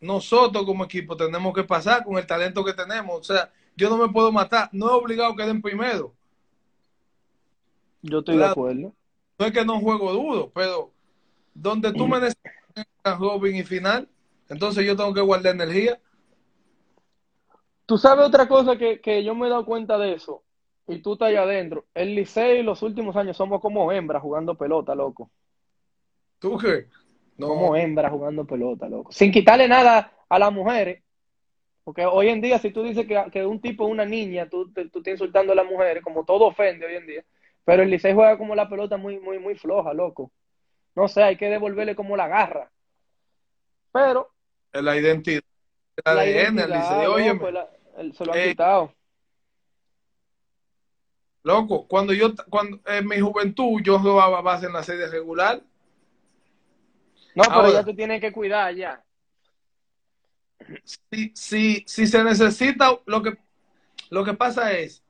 Nosotros como equipo tenemos que pasar con el talento que tenemos. O sea, yo no me puedo matar. No es obligado que den primero. Yo estoy de acuerdo. No es que no juego duro, pero donde tú me necesitas Robin y final, entonces yo tengo que guardar energía. Tú sabes otra cosa que, que yo me he dado cuenta de eso, y tú estás allá adentro. El Licey los últimos años somos como hembras jugando pelota, loco. ¿Tú qué? No, Como hembras jugando pelota, loco. Sin quitarle nada a las mujeres. Porque hoy en día, si tú dices que, que un tipo es una niña, tú, te- tú estás insultando a las mujeres, como todo ofende hoy en día. Pero el Licey juega como la pelota muy, muy, muy floja, loco. No sé, hay que devolverle como la garra. Pero la identidad. La la ADN, identidad, Licey. el- se lo han Eh, quitado. loco, cuando yo, cuando en mi juventud, yo jugaba base en la serie regular. No, pero ahora- ya tú tienes que cuidar ya. Si, si, si se necesita, lo que, lo que pasa es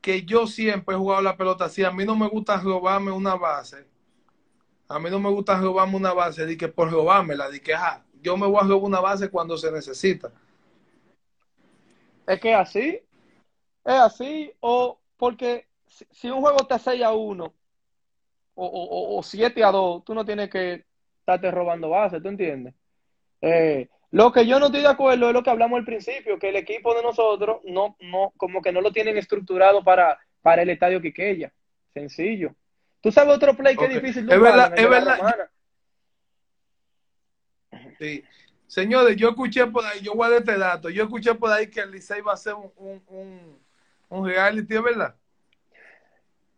que yo siempre he jugado la pelota así. A mí no me gusta robarme una base. A mí no me gusta robarme una base de que por robármela, de que ah, yo me voy a robar una base cuando se necesita. Es que así, es así, o porque si, un juego está 6 a 1 o, o, o 7 a 2, tú no tienes que estarte robando bases, ¿tú entiendes? Eh, lo que yo no estoy de acuerdo es lo que hablamos al principio, que el equipo de nosotros no, no, como que no lo tienen estructurado para, para el estadio Quiqueya. Sencillo. Tú sabes otro play que es difícil Es verdad, es verdad. Sí. Señores, yo escuché por ahí, yo guardé este dato, yo escuché por ahí que el Licey va a hacer un, un, un, un reality, ¿es verdad?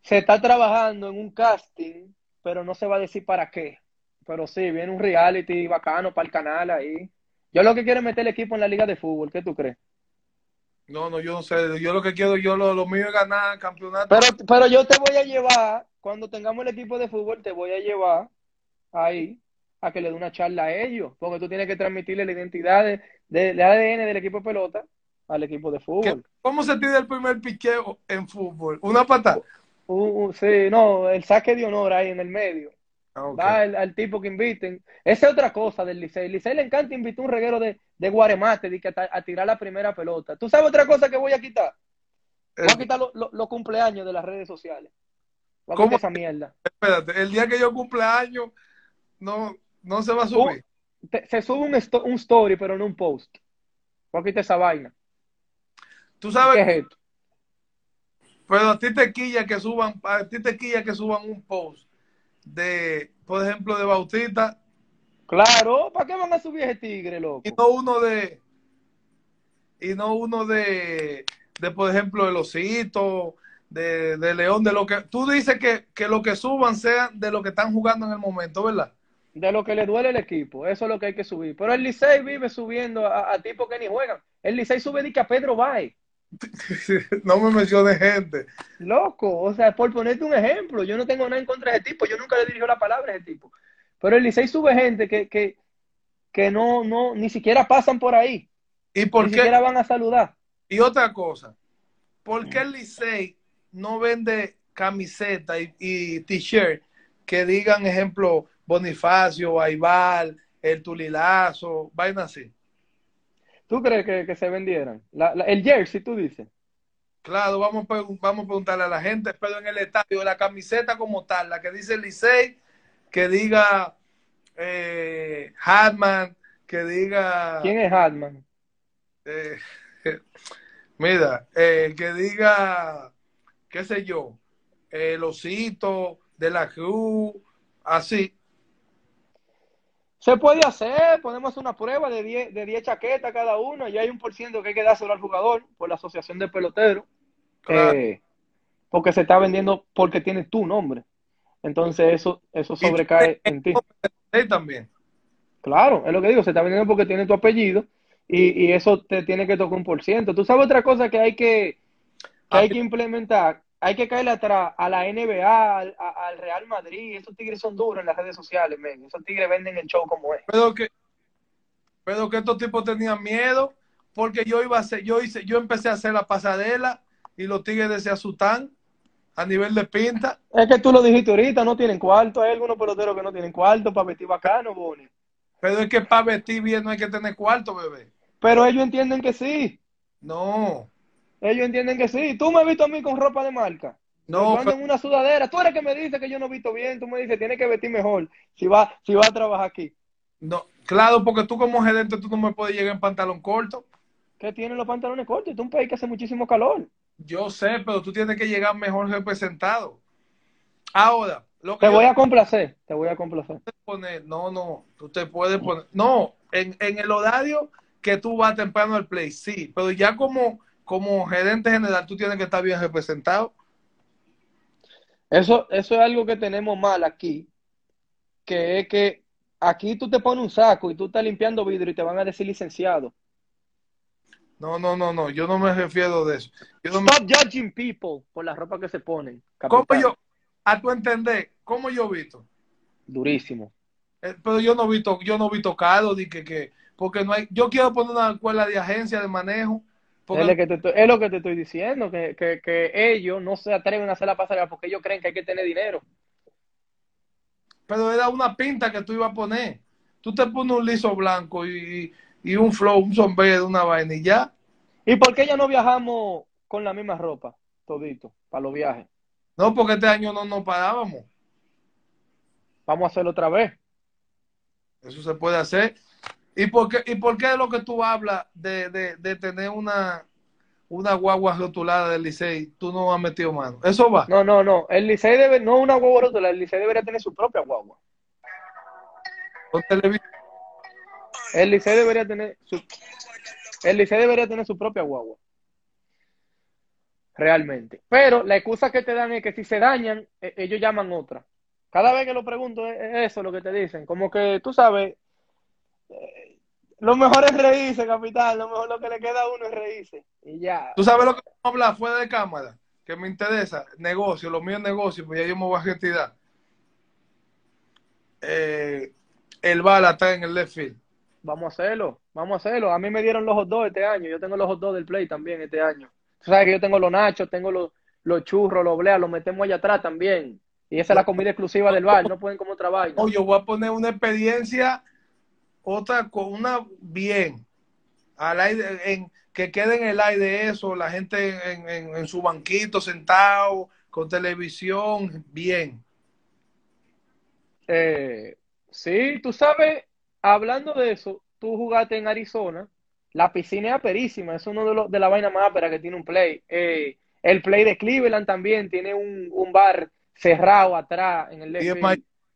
Se está trabajando en un casting, pero no se va a decir para qué. Pero sí, viene un reality bacano para el canal ahí. Yo lo que quiero es meter el equipo en la liga de fútbol, ¿qué tú crees? No, no, yo no sé, yo lo que quiero, yo lo, lo mío es ganar campeonato. Pero, pero yo te voy a llevar, cuando tengamos el equipo de fútbol, te voy a llevar ahí a que le dé una charla a ellos, porque tú tienes que transmitirle la identidad de, de- de ADN del equipo de pelota al equipo de ¿Qué- fútbol. ¿Cómo se tira el primer piqueo en fútbol? ¿Una patada? Uh, uh, sí, no, el saque de honor ahí en el medio. Ah, ok. Va al, al tipo que inviten. Esa es otra cosa del Licey. El Licey le encanta invitar un reguero de, de Guaremate de que a, a tirar la primera pelota. ¿Tú sabes otra cosa que voy a quitar? Voy a El- quitar lo- lo- los cumpleaños de las redes sociales. Voy a ¿Cómo? esa mierda. espérate, el día que yo cumpla años, no, no se va a subir. Te- se sube un, esto- un story, pero no un post. Voy a quitar esa vaina. Tú ¿Qué sabes, es esto? pero a ti te quilla que suban, a ti te quilla que suban un post de, por ejemplo, de Bautista Claro, ¿para qué van a subir ese tigre, loco? y no uno de, y no uno de, de por ejemplo, el osito, de, de León, de lo que, tú dices que, que lo que suban sean de lo que están jugando en el momento, ¿verdad? De lo que le duele el equipo. Eso es lo que hay que subir. Pero el Licey vive subiendo a, a tipos que ni juegan. El Licey sube de que a Pedro Bay. <laughs> no me menciones gente. Loco, o sea, por ponerte un ejemplo, yo no tengo nada en contra de ese tipo, yo nunca le dirijo la palabra a ese tipo. Pero el Licey sube gente que, que, que no, no, ni siquiera pasan por ahí, ¿Y por ni qué? siquiera van a saludar. Y otra cosa, ¿por qué el Licey no vende camiseta y, y t-shirt que digan, ejemplo, Bonifacio, Aibal, el Tulilazo, vaina así? ¿Tú crees que, que se vendieran? La- la- el jersey, tú dices. Claro, vamos, a vamos a preguntarle a la gente, pero en el estadio, la camiseta como tal, la que dice Licey, que diga eh, Hartman, que diga... ¿Quién es Hartman? eh, <laughs> mira, eh, que diga, qué sé yo, el osito de la cruz, así. Se puede hacer, podemos hacer una prueba de 10 de 10 chaquetas cada uno y hay un por ciento que hay que dárselo al jugador por la asociación de peloteros. Claro. Eh, porque se está vendiendo porque tiene tu nombre. Entonces eso, eso sobrecae en ti. También. Claro, es lo que digo, se está vendiendo porque tiene tu apellido y, y eso te tiene que tocar un por ciento. Tú sabes otra cosa que hay que, que hay que implementar, hay que caerle atrás a la NBA, al, a- al Real Madrid, esos tigres son duros en las redes sociales, men. Esos tigres venden el show como es. Pero que, pero que estos tipos tenían miedo, porque yo iba a hacer, yo hice, yo empecé a hacer la pasarela y los tigres se asustan a nivel de pinta. Es que tú lo dijiste ahorita, no tienen cuarto, hay algunos peloteros que no tienen cuarto para vestir bacano, Boni. Pero es que para vestir bien no hay que tener cuarto, bebé. Pero ellos entienden que sí, No, ellos entienden que sí. Tú me has visto a mí con ropa de marca. no, yo ando en una sudadera. Tú eres que me dice que yo no he visto bien. Tú me dices, tienes que vestir mejor si va, si va a trabajar aquí. no. Claro, porque tú como gerente tú no me puedes llegar en pantalón corto. ¿Qué tienen los pantalones cortos? Esto es un país que hace muchísimo calor. Yo sé, pero tú tienes que llegar mejor representado. Ahora, lo que Te yo voy a complacer, te voy a complacer. no, no, tú te puedes poner, no, en, en el horario que tú vas temprano al play, sí, pero ya como, como gerente general tú tienes que estar bien representado. Eso, eso es algo que tenemos mal aquí, que es que aquí tú te pones un saco y tú estás limpiando vidrio y te van a decir licenciado. No, no, no, no, yo no me refiero de eso. Yo no me- Stop judging people por la ropa que se ponen. ¿Cómo capitán. yo, a tu entender, cómo yo he visto? Durísimo. Eh, pero yo no he visto, yo no he visto tocado que, que porque no hay, yo quiero poner una escuela de agencia de manejo. Es lo, que te, es lo que te estoy diciendo, que, que, que, ellos no se atreven a hacer la pasarela porque ellos creen que hay que tener dinero. Pero era una pinta que tú ibas a poner. Tú te pones un liso blanco y, y un flow, un sombrero, una vaina y ya. ¿Y por qué ya no viajamos con la misma ropa, todito, para los viajes? No, porque este año no nos parábamos. Vamos a hacerlo otra vez. Eso se puede hacer. ¿Y por qué, y por qué es lo que tú hablas de, de, de tener una, una guagua rotulada del Licey? Tú no has metido mano. ¿Eso va? No, no, no. El Licey debe, no una guagua rotulada, el Licey debería tener su propia guagua. El Licey debería tener su, el Licey debería tener su propia guagua. Realmente. Pero la excusa que te dan es que si se dañan, e, ellos llaman otra. Cada vez que lo pregunto es eso lo que te dicen. Como que tú sabes, lo mejor es reírse, capitán. Lo mejor lo que le queda a uno es reírse. Y ya. ¿Tú sabes lo que vamos a hablar fuera de cámara? Que me interesa. Negocio, lo mío es negocio, pues ya yo me voy a retirar. Eh, el bala está en el left field. Vamos a hacerlo, vamos a hacerlo. A mí me dieron los hot dogs este año. Yo tengo los hot dogs del play también este año. Tú sabes que yo tengo los nachos, tengo los, los churros, los bleas, los metemos allá atrás también. Y esa es la comida exclusiva del bar, no pueden como vaina. Oye, yo voy a poner una experiencia, otra con una bien, al aire, en, que quede en el aire eso, la gente en, en, en su banquito sentado, con televisión, bien. Eh, sí, tú sabes, hablando de eso, tú jugaste en Arizona, la piscina es aperísima, es uno de, los de la vaina más ápera que tiene un play. Eh, el play de Cleveland también tiene un, un bar cerrado atrás en el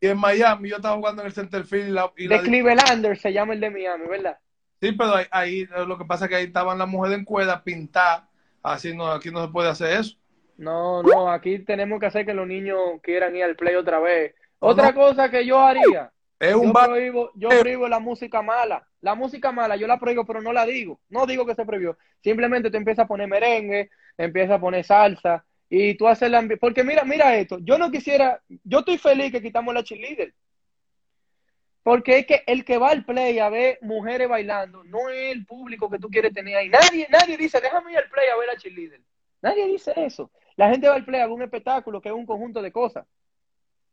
y en, Miami, yo estaba jugando en el Centerfield. Y la, y de la... Clevelander se llama el de Miami, ¿verdad? Sí, pero ahí, ahí, lo que pasa es que ahí estaban las mujeres en cuerda pintadas. Así no, aquí no se puede hacer eso. No, no, aquí tenemos que hacer que los niños quieran ir al play otra vez. Otra no, cosa que yo haría. Es un yo bar... prohíbo, yo prohíbo la música mala. La música mala yo la prohíbo, pero no la digo. No digo que se prohibió. Simplemente tú empiezas a poner merengue, empiezas a poner salsa y tú haces la... Porque mira, mira esto. Yo no quisiera... Yo estoy feliz que quitamos la cheerleader. Porque es que el que va al play a ver mujeres bailando no es el público que tú quieres tener ahí. Nadie, nadie dice, déjame ir al play a ver a cheerleader. Nadie dice eso. La gente va al play a ver un espectáculo que es un conjunto de cosas.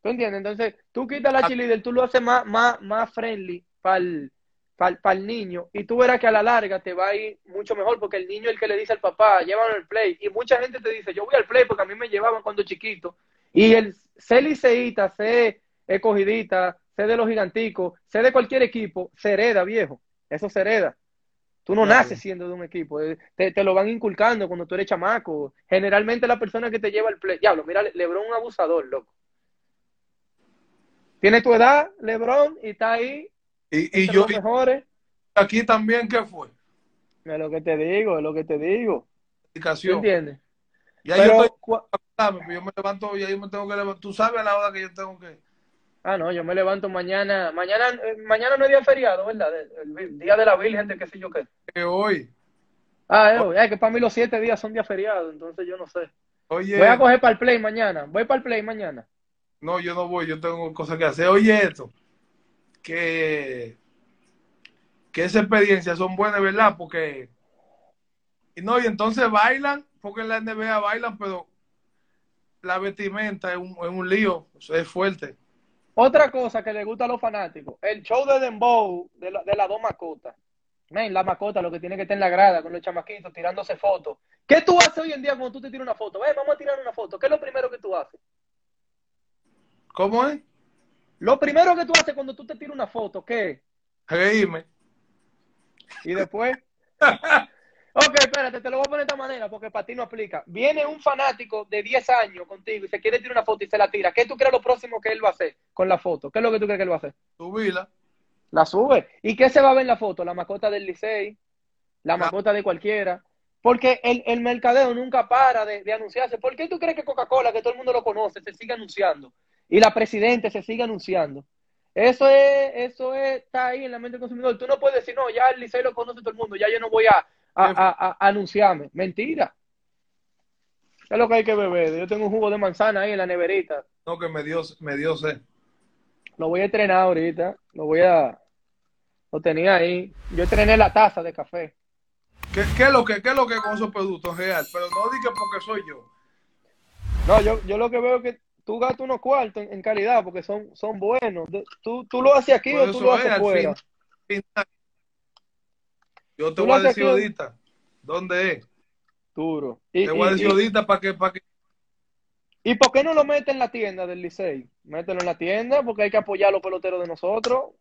¿Tú entiendes? Entonces, tú quitas la cheerleader, tú lo haces más, más, más friendly para el, para, el niño y tú verás que a la larga te va a ir mucho mejor porque el niño es el que le dice al papá, llévalo al play. Y mucha gente te dice, yo voy al play porque a mí me llevaban cuando chiquito. Y el ser liceíta, ser escogidita, ser de los giganticos, ser de cualquier equipo, se hereda, viejo. Eso se hereda. Tú no claro. naces siendo de un equipo. Te, te, lo van inculcando cuando tú eres chamaco. Generalmente la persona que te lleva al play. Diablo, mira, Lebron un abusador, loco. Tiene tu edad, Lebron, y está ahí. Y, y yo. Mejores. Aquí también, ¿qué fue? Es lo que te digo, es lo que te digo. ¿Entiendes? Ya Pero, yo estoy. Yo me levanto, ya yo me tengo que levantar. Tú sabes a la hora que yo tengo que. Ah, no, yo me levanto mañana. Mañana, eh, mañana no es día feriado, ¿verdad? El, el, día de la Virgen, de qué sé yo qué. Que hoy. Ah, es hoy. Es que para mí los siete días son día feriado, entonces yo no sé. Oye. Voy a coger para el play mañana. Voy para el play mañana. No, yo no voy, yo tengo cosas que hacer. Oye, esto. Que. Que esas experiencias son buenas, ¿verdad? Porque. Y no, y entonces bailan, porque en la NBA bailan, pero la vestimenta es un, es un lío, es fuerte. Otra cosa que le gusta a los fanáticos, el show de Dembow de, la, de las dos mascotas. La mascota lo que tiene que estar en la grada con los chamaquitos tirándose fotos. ¿Qué tú haces hoy en día cuando tú te tiras una foto? Ven, vamos a tirar una foto. ¿Qué es lo primero que tú haces? ¿Cómo es? Lo primero que tú haces cuando tú te tiras una foto, ¿qué? Reírme. ¿Y después? <laughs> Ok, espérate, te lo voy a poner de esta manera porque para ti no aplica. Viene un fanático de 10 años contigo y se quiere tirar una foto y se la tira. ¿Qué tú crees lo próximo que él va a hacer con la foto? ¿Qué es lo que tú crees que él va a hacer? Subirla. La sube. ¿Y qué se va a ver en la foto? La mascota del Licey, la mascota de cualquiera. Porque el, el mercadeo nunca para de, de, anunciarse. ¿Por qué tú crees que Coca-Cola, que todo el mundo lo conoce, se sigue anunciando? Y la presidente se sigue anunciando. Eso es, eso es, está ahí en la mente del consumidor. Tú no puedes decir, no, ya el Licey lo conoce todo el mundo, ya yo no voy a, a, a, a, anunciarme. Mentira. ¿Qué es lo que hay que beber? Yo tengo un jugo de manzana ahí en la neverita. No, que me dio, me dio sed. Lo voy a entrenar ahorita. Lo voy a, Lo tenía ahí. Yo entrené la taza de café. ¿Qué, qué es lo que, qué es lo que con esos productos real? Pero no diga porque soy yo. No, yo, yo lo que veo es que tú gastas unos cuartos en, en calidad porque son, son buenos. ¿Tú, tú lo haces aquí Por o tú lo es, haces fuera? final. Yo te voy a decir ahorita dónde es. Duro. Y, Te voy a decir ahorita para que, para que ¿Y por qué no lo meten en la tienda del Licey? Mételo en la tienda porque hay que apoyar a los peloteros de nosotros.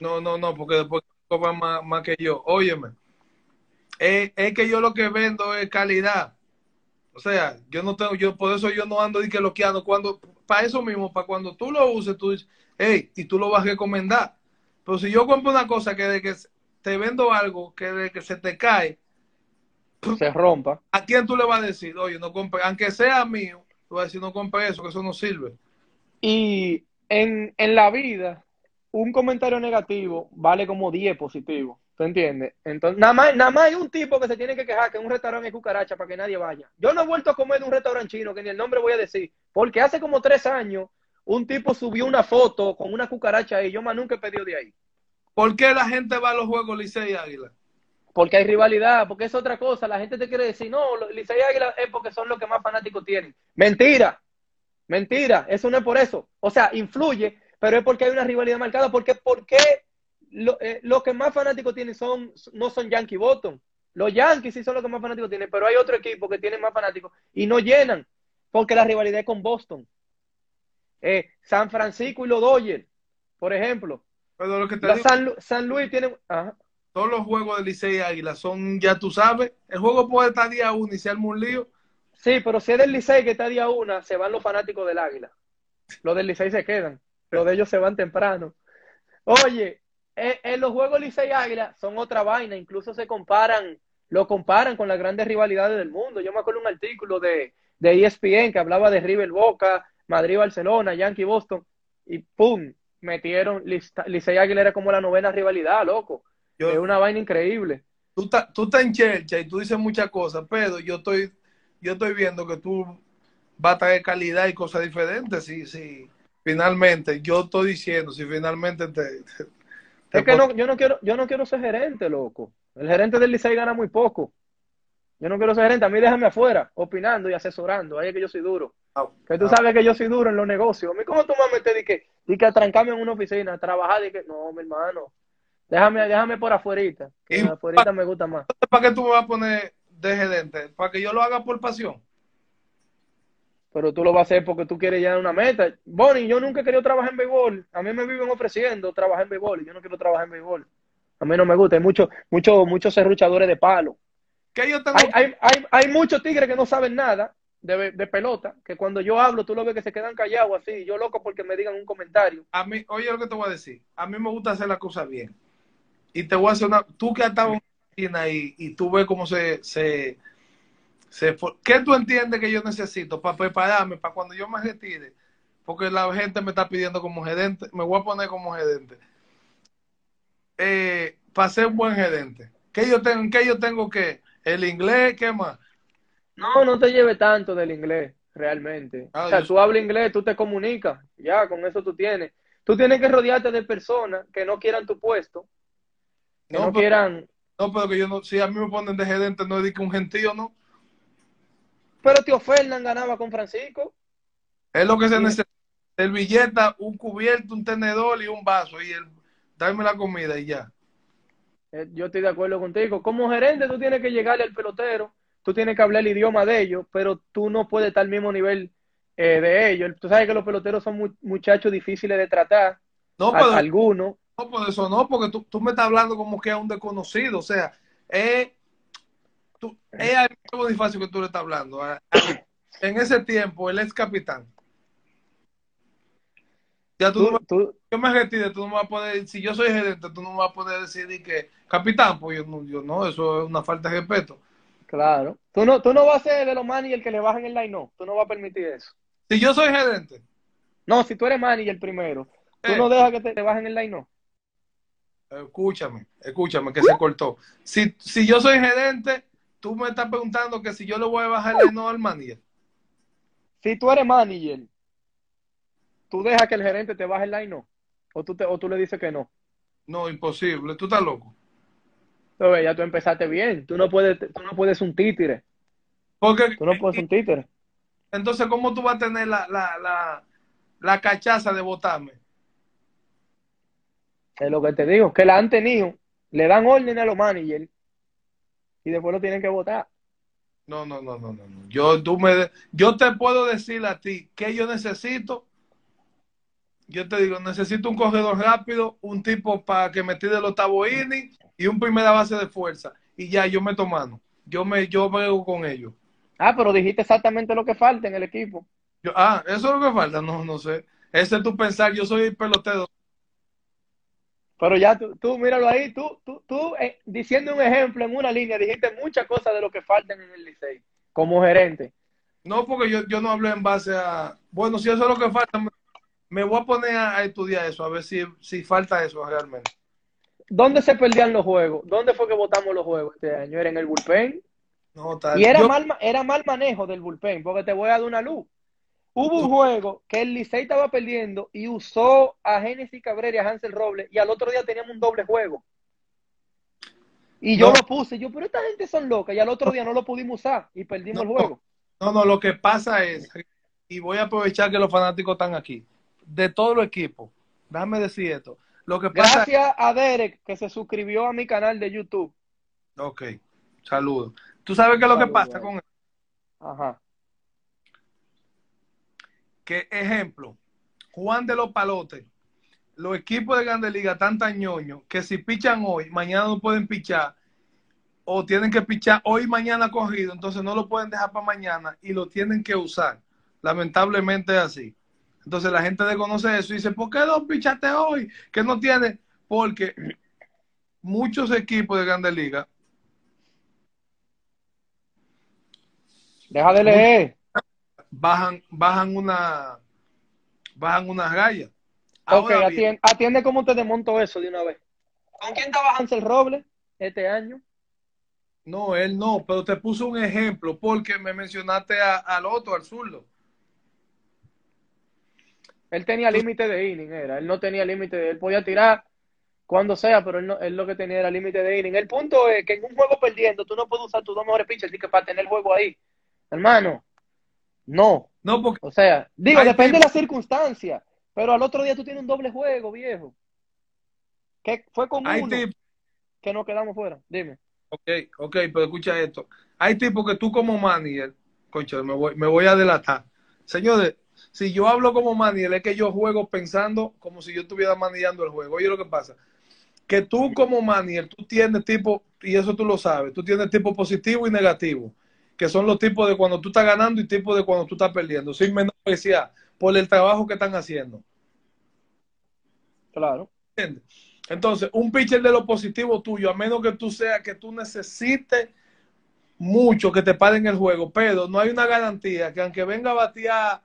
No, no, no, porque después cobran más, más que yo. Óyeme, es, es que yo lo que vendo es calidad. O sea, yo no tengo, yo por eso yo no ando de que loqueando. Cuando, para eso mismo, para cuando tú lo uses, tú dices, hey, y tú lo vas a recomendar. Pero si yo compro una cosa que de que te vendo algo que de que se te cae, <laughs> Se rompa. ¿a quién tú le vas a decir? Oye, no compre, aunque sea mío, tú vas a decir, no compre eso, que eso no sirve. Y en, en la vida, un comentario negativo vale como 10 positivos. ¿Tú entiendes? Entonces, nada más, nada más hay un tipo que se tiene que quejar que en un restaurante hay cucaracha para que nadie vaya. Yo no he vuelto a comer de un restaurante chino, que ni el nombre voy a decir, porque hace como tres años un tipo subió una foto con una cucaracha ahí. Yo más nunca he pedido de ahí. ¿Por qué la gente va a los juegos Licey y Águila? Porque hay rivalidad, porque es otra cosa. La gente te quiere decir, no, Licey y Águila es porque son los que más fanáticos tienen. Mentira, mentira, eso no es por eso. O sea, influye, pero es porque hay una rivalidad marcada. Porque, porque lo, eh, los que más fanáticos tienen son, no son Yankee Boston. Los Yankees sí son los que más fanáticos tienen, pero hay otro equipo que tiene más fanáticos y no llenan, porque la rivalidad es con Boston. Eh, San Francisco y los Dodgers, por ejemplo. Pero lo que te La digo, San, Lu- San Luis tiene... Ajá. todos los juegos de Licey y Águila son, ya tú sabes, el juego puede estar día uno y se arma un lío. Sí, pero si es del Licey que está día una, se van los fanáticos del Águila. Los del Licey se quedan. Los de ellos se van temprano. Oye, eh, en los juegos Licey Águila son otra vaina. Incluso se comparan, lo comparan con las grandes rivalidades del mundo. Yo me acuerdo un artículo de, de ESPN que hablaba de River Boca, Madrid Barcelona, Yankee Boston. Y pum, metieron Lic- Licey Águila era como la novena rivalidad, loco. Yo- Es una vaina increíble. tú, estás, tú estás en Chelcha y tú dices muchas cosas, pero yo estoy, yo estoy viendo que tú vas a traer calidad y cosas diferentes. Sí, sí. Finalmente, yo estoy diciendo, si finalmente te. te- te Es que no, yo no quiero, yo no quiero ser gerente, loco. El gerente del Licey gana muy poco. Yo no quiero ser gerente, a mí déjame afuera, opinando y asesorando. Ahí es que yo soy duro. Ah, Que tú ah, sabes que yo soy duro en los negocios. A mí, ¿cómo tú me metes de que, de que a trancarme en una oficina, a trabajar? De que, no, mi hermano. Déjame, déjame por afuerita. Que afuerita me gusta más. ¿Para qué tú me vas a poner de gerente? ¿Para que yo lo haga por pasión? Pero tú lo vas a hacer porque tú quieres llegar a una meta. Bonnie, yo nunca he querido trabajar en béisbol. A mí me viven ofreciendo trabajar en béisbol y yo no quiero trabajar en béisbol. A mí no me gusta. Hay muchos, muchos, muchos serruchadores de palo. Que yo tengo. Hay, hay, hay, hay muchos tigres que no saben nada de, de pelota, que cuando yo hablo tú lo ves que se quedan callados así, yo loco porque me digan un comentario. A mí, oye lo que te voy a decir. A mí me gusta hacer las cosas bien. Y te voy a hacer una. Tú que has estado en y, y tú ves cómo se, se, ¿Qué tú entiendes que yo necesito para prepararme para cuando yo me retire? Porque la gente me está pidiendo como gerente. Me voy a poner como gerente. Eh, para ser un buen gerente. ¿Qué yo tengo, qué yo tengo que? ¿El inglés? ¿Qué más? No, no te lleve tanto del inglés, realmente. Ah, o sea, yo- tú hablas inglés, tú te comunicas, ya, con eso tú tienes. Tú tienes que rodearte de personas que no quieran tu puesto, que no, No, pero- quieran... No, pero que yo no. Si a mí me ponen de gerente, no es de que un gentío, ¿no? Pero tío Fernán ganaba con Francisco. Es lo que se necesita. Servilleta, un cubierto, un tenedor y un vaso. Y el, darme la comida y ya. Eh, Yo estoy de acuerdo contigo. Como gerente tú tienes que llegarle al pelotero, tú tienes que hablar el idioma de ellos, pero tú no puedes estar al mismo nivel eh, de ellos. Tú sabes que los peloteros son mu- muchachos difíciles de tratar, No, a- pero, algunos. no, por eso no, porque tú, tú me estás hablando como que a un desconocido. O sea, es, tú, es a Bonifacio que tú le estás hablando. En ese tiempo, el ex capitán. Ya tú, no Tú, me, tú- yo me retire, tú no me vas a poder, si yo soy gerente, tú no me vas a poder decir de que capitán, pues yo no, yo no, eso es una falta de respeto. claro. Tú no, tú no vas a ser de los managers que le bajen el line, no. Tú no vas a permitir eso. Si yo soy gerente, No, si tú eres manager primero, tú Eh. no dejas que te, te bajen el line, no. Escúchame, escúchame, que se cortó. Si, si yo soy gerente, tú me estás preguntando que si yo le voy a bajar el no al manager. Si tú eres manager, tú dejas que el gerente te baje el line, no. O tú, te, o tú le dices que no. No, imposible. Tú estás loco. Ya tú empezaste bien. Tú no puedes, tú no puedes un títere. Porque, Tú no puedes un títere. entonces, ¿cómo tú vas a tener la, la, la, la cachaza de votarme? Es lo que te digo, que la han tenido, le dan orden a los managers y después lo tienen que votar. No, no, no, no, no. no. Yo, tú me, yo te puedo decir a ti que yo necesito. Yo te digo, necesito un corredor rápido, un tipo para que me tire el octavo inning y un primera base de fuerza. Y ya, yo meto mano. Yo me, yo brego con ellos. Ah, pero dijiste exactamente lo que falta en el equipo. Yo, ah, eso es lo que falta. No, no sé. Ese es tu pensar. Yo soy pelotero. Pero ya tú, tú míralo ahí, tú, tú, tú eh, diciendo un ejemplo en una línea, dijiste muchas cosas de lo que faltan en el Licey como gerente. No, porque yo, yo no hablé en base a. Bueno, si eso es lo que falta, me, me voy a poner a, a, estudiar eso, a ver si, si falta eso realmente. ¿Dónde se perdían los juegos? ¿Dónde fue que votamos los juegos este año? ¿Era en el bullpen? No, tal. Y era, Yo- mal, era mal manejo del bullpen, porque te voy a dar una luz. Hubo un juego que el Licey estaba perdiendo y usó a Genesis Cabrera y a Hansel Robles y al otro día teníamos un doble juego. Y yo No. lo puse, yo, pero esta gente son locas y al otro día no lo pudimos usar y perdimos No. el juego. No, no, lo que pasa es, y voy a aprovechar que los fanáticos están aquí, de todo el equipo, déjame decir esto. Lo que pasa Gracias a Derek que se suscribió a mi canal de YouTube. Ok, saludos. ¿Tú sabes qué es lo que pasa Derek. con él? Ajá. Que, ejemplo, Juan de los Palotes, los equipos de Grande Liga están tan ñoños que si pichan hoy, mañana no pueden pichar, o tienen que pichar hoy mañana corrido, entonces no lo pueden dejar para mañana y lo tienen que usar. Lamentablemente es así. Entonces la gente desconoce eso y dice, ¿por qué no pichaste hoy? Que no tiene, porque muchos equipos de Grande Liga Deja de leer. Bajan, bajan una, bajan una raya. Ok, Ahora atiende, atiende cómo te desmonto eso de una vez. ¿Con quién estaba Hansel Robles este año? no, él no, pero te puso un ejemplo porque me mencionaste a- al otro, al zurdo. Él tenía límite de inning, era. Él no tenía límite de... Él podía tirar cuando sea, pero él, no, él lo que tenía era límite de inning. El punto es que en un juego perdiendo, tú no puedes usar tus dos mejores pitchers que para tener el juego ahí. Hermano, no. No, porque O sea, digo, depende de la circunstancia. Pero al otro día tú tienes un doble juego, viejo. Que fue con hay uno tipos, que nos quedamos fuera. Dime. ok, ok, pero escucha esto. Hay tipos que tú como manager, concha, me voy, me voy a delatar. Señores, si yo hablo como manager, es que yo juego pensando como si yo estuviera manejando el juego. Oye, lo que pasa, que tú como manager, tú tienes tipo, y eso tú lo sabes, tú tienes tipo positivo y negativo, que son los tipos de cuando tú estás ganando y tipos de cuando tú estás perdiendo, sin menospreciar por el trabajo que están haciendo. Claro. ¿Entiendes? Entonces, un pitcher de lo positivo tuyo, a menos que tú seas que tú necesites mucho que te paren el juego, pero no hay una garantía que aunque venga a batear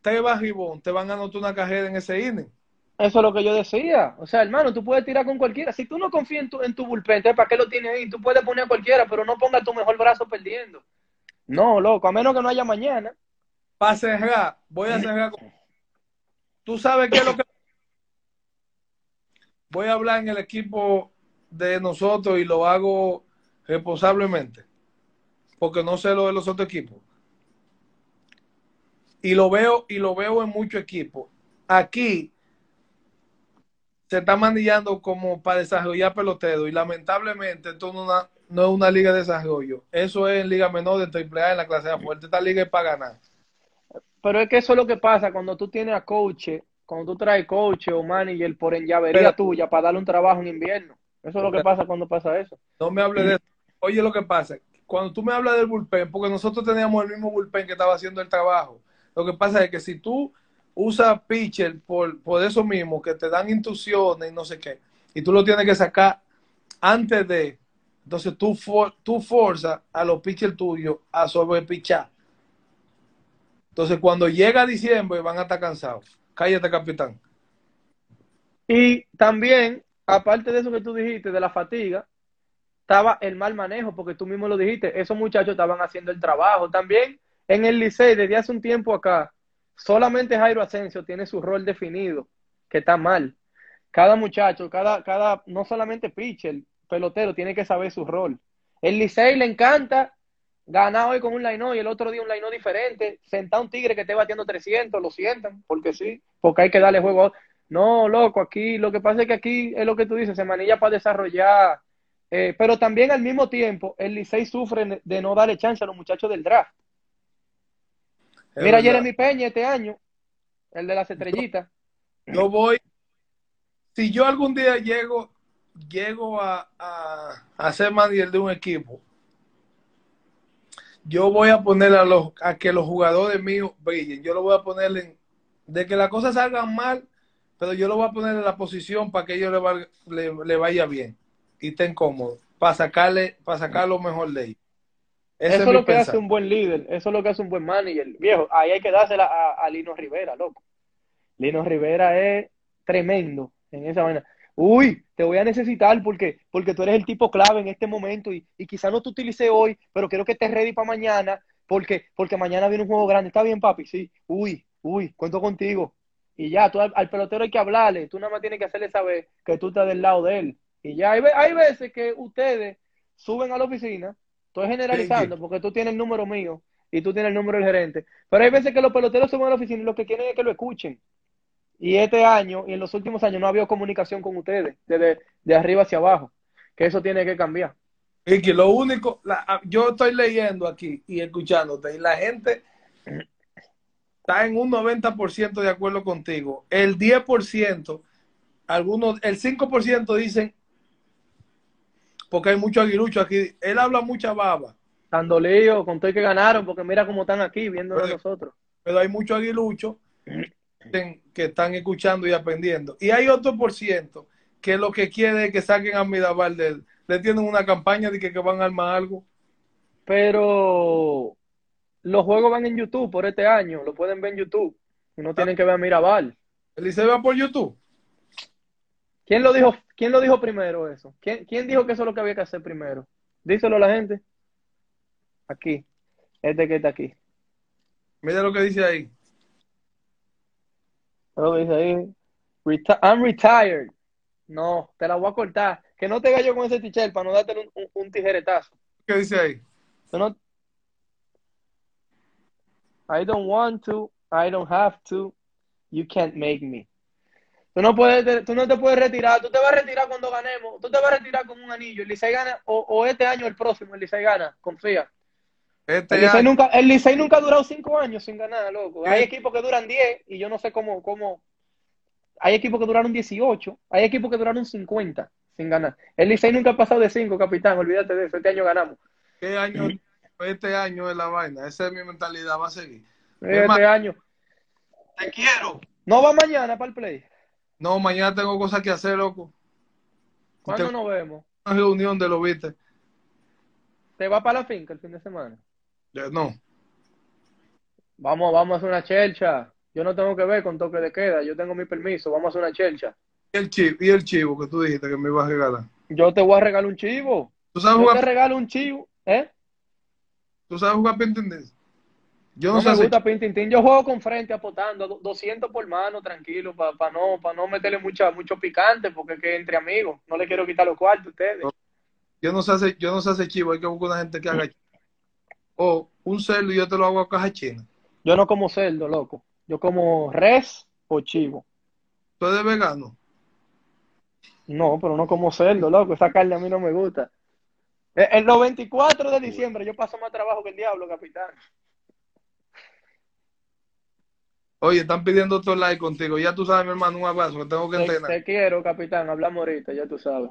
tres barribón, te van a anotar una carrera en ese inning. Eso es lo que yo decía. O sea, hermano, tú puedes tirar con cualquiera. Si tú no confías en tu, en tu bullpen, ¿para qué lo tienes ahí? Tú puedes poner a cualquiera, pero no ponga tu mejor brazo perdiendo. No, loco, a menos que no haya mañana. Para cerrar, voy a cerrar con... Tú sabes qué es lo que... Voy a hablar en el equipo de nosotros y lo hago responsablemente, porque no sé lo de los otros equipos. Y lo veo, y lo veo en muchos equipos. Aquí se está manillando como para desarrollar pelotero y lamentablemente esto no, no es una liga de desarrollo. Eso es en liga menor de AAA en la clase A fuerte. Esta liga es para ganar. Pero es que eso es lo que pasa cuando tú tienes a coach, cuando tú traes coach o manager por en llavería Pero- tuya para darle un trabajo en invierno. Eso es lo que pasa cuando pasa eso. No me hable de eso. Oye, lo que pasa, cuando tú me hablas del bullpen, porque nosotros teníamos el mismo bullpen que estaba haciendo el trabajo. Lo que pasa es que si tú usas pitcher por, por eso mismo, que te dan instrucciones y no sé qué, y tú lo tienes que sacar antes de, entonces tú, for, tú forzas a los pitchers tuyos a sobrepichar. Entonces, cuando llega diciembre, van a estar cansados. Cállate, capitán. Y también, aparte de eso que tú dijiste, de la fatiga, estaba el mal manejo, porque tú mismo lo dijiste, esos muchachos estaban haciendo el trabajo. También en el Licey, desde hace un tiempo acá, solamente Jairo Asensio tiene su rol definido, que está mal. cada muchacho, cada, cada, no solamente pitcher, pelotero, tiene que saber su rol. El Licey le encanta ganar hoy con un line y el otro día un line diferente, sentar un tigre que esté batiendo 300, lo sientan, porque sí, porque hay que darle juego. No, loco, aquí lo que pasa es que aquí es lo que tú dices, se manilla para desarrollar, eh, pero también al mismo tiempo el Licey sufre de no darle chance a los muchachos del draft. Es Mira verdad. Jeremy Peña este año, el de las estrellitas. Yo voy, si yo algún día llego, llego a, a, a ser manager de un equipo, yo voy a poner a los a que los jugadores míos brillen. Yo lo voy a poner en de que las cosas salgan mal, pero yo lo voy a poner en la posición para que ellos le, valga- le, le vaya bien y estén cómodos, para sacarle, para sacar lo mejor de ellos. Ese Eso es lo que hace un buen líder, eso es lo que hace un buen manager. Viejo, ahí hay que dársela a, a Lino Rivera, loco. Lino Rivera es tremendo en esa vaina. Uy, te voy a necesitar porque, porque tú eres el tipo clave en este momento y, y quizá no te utilice hoy, pero quiero que estés ready para mañana porque, porque mañana viene un juego grande. ¿Está bien, papi? Sí. Uy, uy, cuento contigo. Y ya, tú al, al pelotero hay que hablarle, tú nada más tienes que hacerle saber que tú estás del lado de él. Y ya, hay, hay veces que ustedes suben a la oficina, estoy generalizando porque tú tienes el número mío y tú tienes el número del gerente, pero hay veces que los peloteros suben a la oficina y lo que quieren es que lo escuchen. Y este año y en los últimos años no ha habido comunicación con ustedes, desde de arriba hacia abajo, que eso tiene que cambiar. Ricky, lo único, la- yo estoy leyendo aquí y escuchándote, y la gente está en un 90% de acuerdo contigo. El 10%, algunos, el 5% dicen, porque hay mucho aguilucho aquí, él habla mucha baba, Dando lío con todo que ganaron, porque mira cómo están aquí viéndonos Pero- nosotros. pero hay mucho aguilucho <clears throat> que están escuchando y aprendiendo. Y hay otro por ciento que lo que quiere es que saquen a Mirabal de él. Le tienen una campaña de que, que van a armar algo. Pero los juegos van en YouTube por este año, lo pueden ver en YouTube. No tienen que ver a Mirabal. Él dice, va por YouTube. ¿Quién lo dijo, quién lo dijo primero eso? ¿Quién, quién dijo que eso es lo que había que hacer primero? Díselo a la gente. Aquí. Este que está aquí. Mira lo que dice ahí. Lo dice ahí. Reti- I'm retired. No, te la voy a cortar. Que no te gallo con ese tichel para no darte un, un- un tijeretazo. ¿Qué dice ahí? No- I don't want to. I don't have to. You can't make me. Tú no, puedes, tú no te puedes retirar. Tú te vas a retirar cuando ganemos. Tú te vas a retirar con un anillo. El Licey gana, o, o este año o el próximo, el Licey gana. Confía. Este El Licey nunca, el Licey nunca ha durado cinco años sin ganar, loco. Hay ¿Qué? equipos que duran 10 y yo no sé cómo, cómo. Hay equipos que duraron 18, hay equipos que duraron 50 sin ganar. El Licey nunca ha pasado de 5, capitán. Olvídate de eso. Este año ganamos. ¿Qué año? Este año es la vaina. Esa es mi mentalidad. Va a seguir. Este más- año. Te quiero. No va mañana para el play. No, mañana tengo cosas que hacer, loco. ¿Cuándo nos vemos? Una reunión de los viste. ¿Te va para la finca el fin de semana? No. Vamos, vamos a hacer una chelcha. Yo no tengo que ver con toque de queda. Yo tengo mi permiso. Vamos a hacer una chelcha. ¿Y el chivo, y el chivo que tú dijiste que me ibas a regalar? Yo te voy a regalar un chivo. ¿Tú sabes Yo te regalo un chivo. ¿Eh? ¿tú sabes jugar Pintindes? Yo no, No sé me gusta Pintintín. Yo juego con frente apotando, do- 200 por mano, tranquilo, para no, pa no meterle mucha, mucho picante, porque es que entre amigos. No le quiero quitar los cuartos a ustedes. Yo no sé hacer, yo no sé hacer chivo, hay que buscar una gente que haga chivo. O un cerdo y yo te lo hago a caja china. Yo no como cerdo, loco. Yo como res o chivo. ¿Tú eres vegano? No, pero no como cerdo, loco. Esa carne a mí no me gusta. Eh, los 24 de diciembre yo paso más trabajo que el diablo, capitán. Oye, están pidiendo otro like contigo. Ya tú sabes, mi hermano, un abrazo, que tengo que Te, entrenar. te quiero, capitán. Hablamos ahorita, ya tú sabes.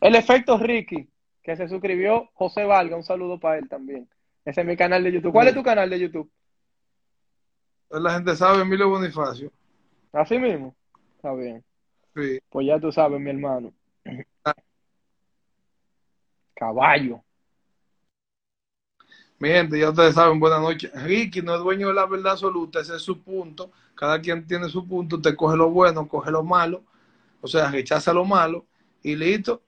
El efecto Ricky, que se suscribió José Valga. Un saludo para él también. Ese es mi canal de YouTube. ¿Cuál es tu canal de YouTube? La gente sabe, Emilio Bonifacio. Así mismo. Está bien. Sí. Pues ya tú sabes, mi hermano. Caballo. Mi gente, ya ustedes saben, buenas noches. Ricky no es dueño de la verdad absoluta, ese es su punto. Cada quien tiene su punto, usted coge lo bueno, coge lo malo, o sea, rechaza lo malo y listo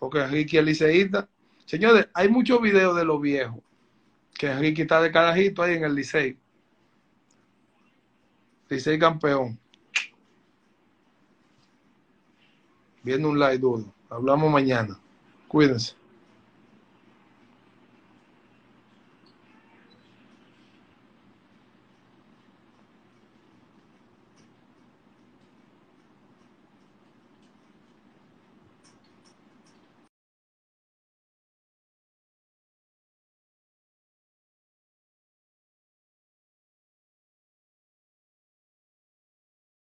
porque Enrique es liceísta. Señores, hay muchos videos de los viejos que Enrique está de carajito ahí en el Licey. Licey campeón. Viendo un like duro. Hablamos mañana. Cuídense.